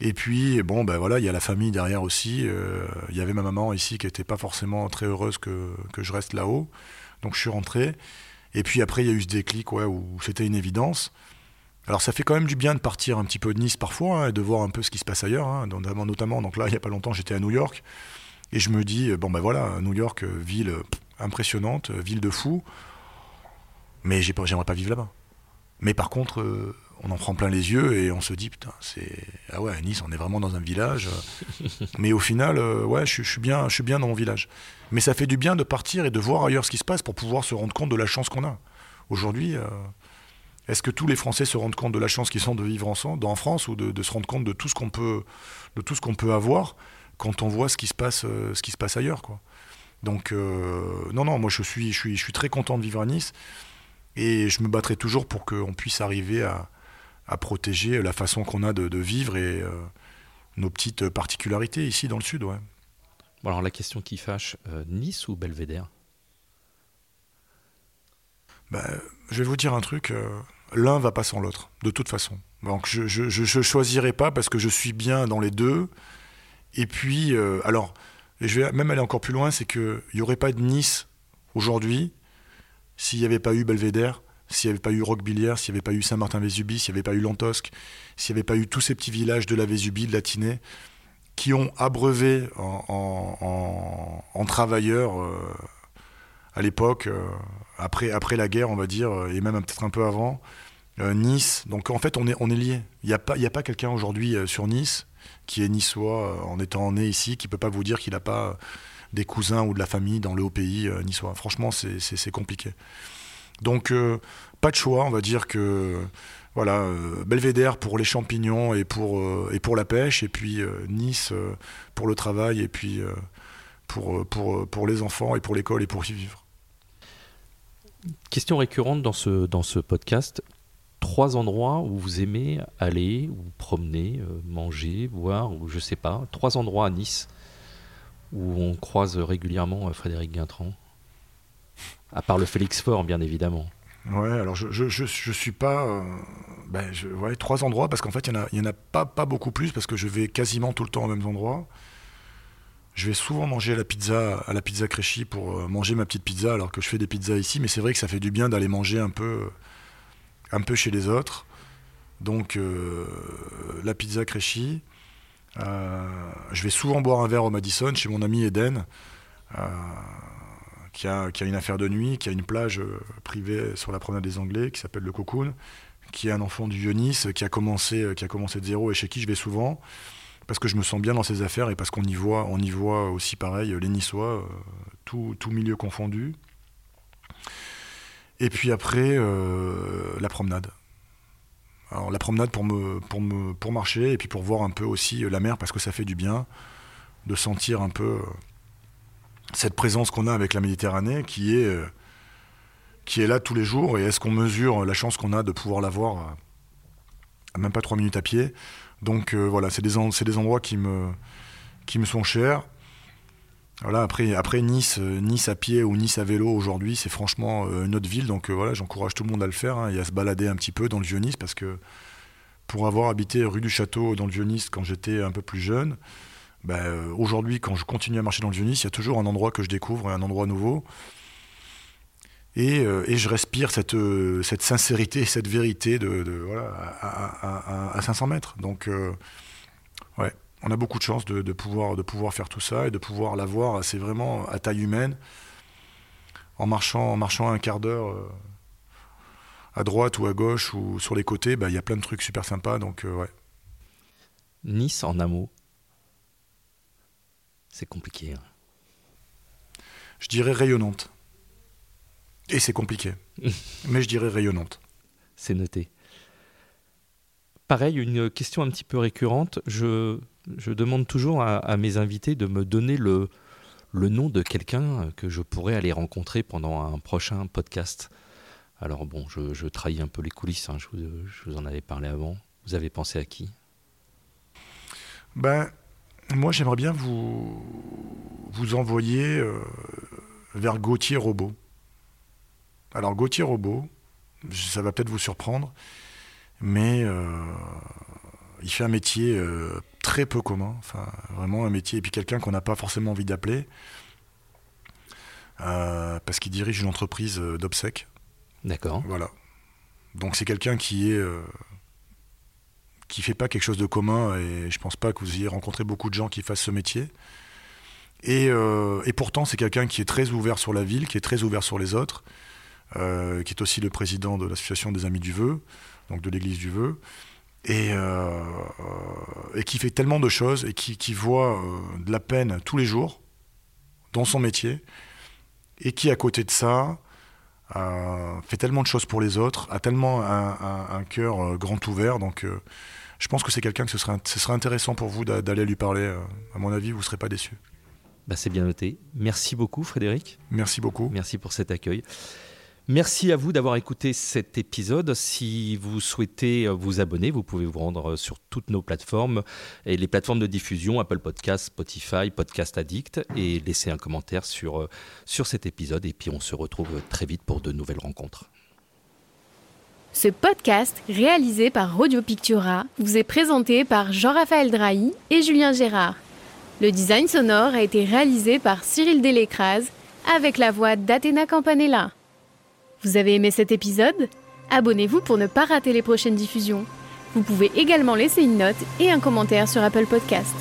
Et puis, bon, ben voilà, il y a la famille derrière aussi. Il y avait ma maman ici qui n'était pas forcément très heureuse que, je reste là-haut. Donc je suis rentré. Et puis après, il y a eu ce déclic où c'était une évidence. Alors ça fait quand même du bien de partir un petit peu de Nice parfois hein, et de voir un peu ce qui se passe ailleurs, hein, notamment, Donc là, il n'y a pas longtemps, j'étais à New York et je me dis, bon ben voilà, New York, euh, ville impressionnante, euh, ville de fou, mais j'aimerais pas vivre là-bas. Mais par contre, euh, on en prend plein les yeux et on se dit, putain, c'est. Ah ouais, à Nice, on est vraiment dans un village. <laughs> mais au final, ouais, je, suis bien, je suis bien dans mon village. Mais ça fait du bien de partir et de voir ailleurs ce qui se passe pour pouvoir se rendre compte de la chance qu'on a. Aujourd'hui, est-ce que tous les Français se rendent compte de la chance qu'ils ont de vivre ensemble, en France, ou de, se rendre compte de tout ce qu'on peut, de tout ce qu'on peut avoir quand on voit ce qui se passe, euh, ce qui se passe ailleurs, quoi? Donc euh, non, non, moi je suis, je suis, je suis très content de vivre à Nice et je me battrai toujours pour qu'on puisse arriver à, protéger la façon qu'on a de, vivre et euh, nos petites particularités ici dans le sud, ouais. Bon alors la question qui fâche, Nice ou Belvédère? Ben, Je vais vous dire un truc l'un va pas sans l'autre, de toute façon. Donc je, je, choisirai pas parce que je suis bien dans les deux. Et puis, euh, alors, je vais même aller encore plus loin, c'est qu'il n'y aurait pas de Nice aujourd'hui s'il n'y avait pas eu Belvédère, s'il n'y avait pas eu Roquebillière, s'il n'y avait pas eu Saint-Martin-Vésubie, s'il n'y avait pas eu Lantosque, s'il n'y avait pas eu tous ces petits villages de la Vésubie, de la Tinée, qui ont abreuvé en, travailleurs euh, à l'époque, euh, après, après la guerre, on va dire, euh, et même peut-être un peu avant, euh, Nice. Donc en fait, on est, on est liés. Il n'y a pas, pas quelqu'un aujourd'hui sur Nice qui est niçois en étant né ici, qui peut pas vous dire qu'il n'a pas des cousins ou de la famille dans le haut pays niçois. Franchement, c'est compliqué. Donc, pas de choix, on va dire que voilà, Belvédère pour les champignons et pour, et pour la pêche, et puis Nice pour le travail, et puis pour, pour, pour les enfants et pour l'école et pour y vivre. Question récurrente dans ce, dans ce podcast. Trois endroits où vous aimez aller, ou promener, euh, manger, boire, ou je sais pas. Trois endroits à Nice où on croise régulièrement euh, Frédéric Guintran. À part le Félix Fort, bien évidemment. Ouais, alors je, je, je, suis pas. Euh, ben je, ouais, trois endroits, parce qu'en fait, il n'y en, a, y en a pas, pas beaucoup plus, parce que je vais quasiment tout le temps aux mêmes endroits. Je vais souvent manger à la pizza, à la pizza pour euh, manger ma petite pizza alors que je fais des pizzas ici, mais c'est vrai que ça fait du bien d'aller manger un peu, euh, un peu chez les autres. Donc euh, la pizza Créchy. je vais souvent boire un verre au Madison chez mon ami Eden, qui, a, qui, a, une affaire de nuit, qui a une plage privée sur la promenade des Anglais, qui s'appelle le Cocoon, qui est un enfant du Nice, qui a commencé, qui a commencé de zéro et chez qui je vais souvent parce que je me sens bien dans ces affaires et parce qu'on y voit, on y voit aussi pareil les Niçois, euh, tout, tout, milieu confondu. Et puis après, euh, la promenade. Alors la promenade pour, marcher et puis pour voir un peu aussi la mer parce que ça fait du bien de sentir un peu euh, cette présence qu'on a avec la Méditerranée qui est, qui est là tous les jours et est-ce qu'on mesure la chance qu'on a de pouvoir la voir même pas trois minutes à pied donc euh, voilà, c'est des, des endroits qui me, qui me sont chers. Voilà, après, après Nice, euh, Nice à pied ou Nice à vélo aujourd'hui, c'est franchement euh, une autre ville. Donc voilà, j'encourage tout le monde à le faire hein, et à se balader un petit peu dans le vieux Nice parce que pour avoir habité rue du Château dans le vieux Nice quand j'étais un peu plus jeune, ben, aujourd'hui, quand je continue à marcher dans le vieux Nice, il y a toujours un endroit que je découvre et un endroit nouveau. Euh, et, je respire cette, euh, cette sincérité, cette vérité de, voilà, à, 500 mètres. Donc, euh, ouais, on a beaucoup de chance de, pouvoir, de pouvoir faire tout ça et de pouvoir l'avoir. C'est vraiment à taille humaine. En marchant, en marchant un quart d'heure à droite ou à gauche ou sur les côtés, bah, il y a plein de trucs super sympas. Donc, ouais. Nice en amont c'est compliqué. Hein. Je dirais rayonnante. Et c'est compliqué. Mais je dirais rayonnante. C'est noté. Pareil, une question un petit peu récurrente. Je, je demande toujours à, mes invités de me donner le, le nom de quelqu'un que je pourrais aller rencontrer pendant un prochain podcast. Alors bon, je, je trahis un peu les coulisses, hein. je, vous, je, vous, en avais parlé avant. Vous avez pensé à qui? Ben, moi j'aimerais bien vous, vous envoyer euh, vers Gauthier Robot. Alors Gauthier Robot, ça va peut-être vous surprendre, mais il fait un métier très peu commun, enfin vraiment un métier, et puis quelqu'un qu'on n'a pas forcément envie d'appeler, parce qu'il dirige une entreprise d'obsèques. D'accord. Voilà. Donc c'est quelqu'un qui est qui fait pas quelque chose de commun et je pense pas que vous ayez rencontré beaucoup de gens qui fassent ce métier. Et, euh, et pourtant, c'est quelqu'un qui est très ouvert sur la ville, qui est très ouvert sur les autres, euh, qui est aussi le président de l'association des Amis du Vœu, donc de l'Église du Vœu, et, euh, et qui fait tellement de choses et qui, qui voit de la peine tous les jours dans son métier, et qui, à côté de ça, fait tellement de choses pour les autres, a tellement un, un, un cœur grand ouvert. Donc, je pense que c'est quelqu'un que ce serait, ce serait intéressant pour vous d'aller lui parler. À mon avis, vous ne serez pas déçus. Bah, c'est bien noté. Merci beaucoup, Frédéric. Merci beaucoup. Merci pour cet accueil. Merci à vous d'avoir écouté cet épisode. Si vous souhaitez vous abonner, vous pouvez vous rendre sur toutes nos plateformes et les plateformes de diffusion Apple Podcast, Spotify, Podcast Addict et laisser un commentaire sur, sur cet épisode. Et puis on se retrouve très vite pour de nouvelles rencontres. Ce podcast, réalisé par Radio Pictura, vous est présenté par Jean-Raphaël Drahi et Julien Gérard. Le design sonore a été réalisé par Cyril Delécrase avec la voix d'Athéna Campanella. Vous avez aimé cet épisode? Abonnez-vous pour ne pas rater les prochaines diffusions. Vous pouvez également laisser une note et un commentaire sur Apple Podcast.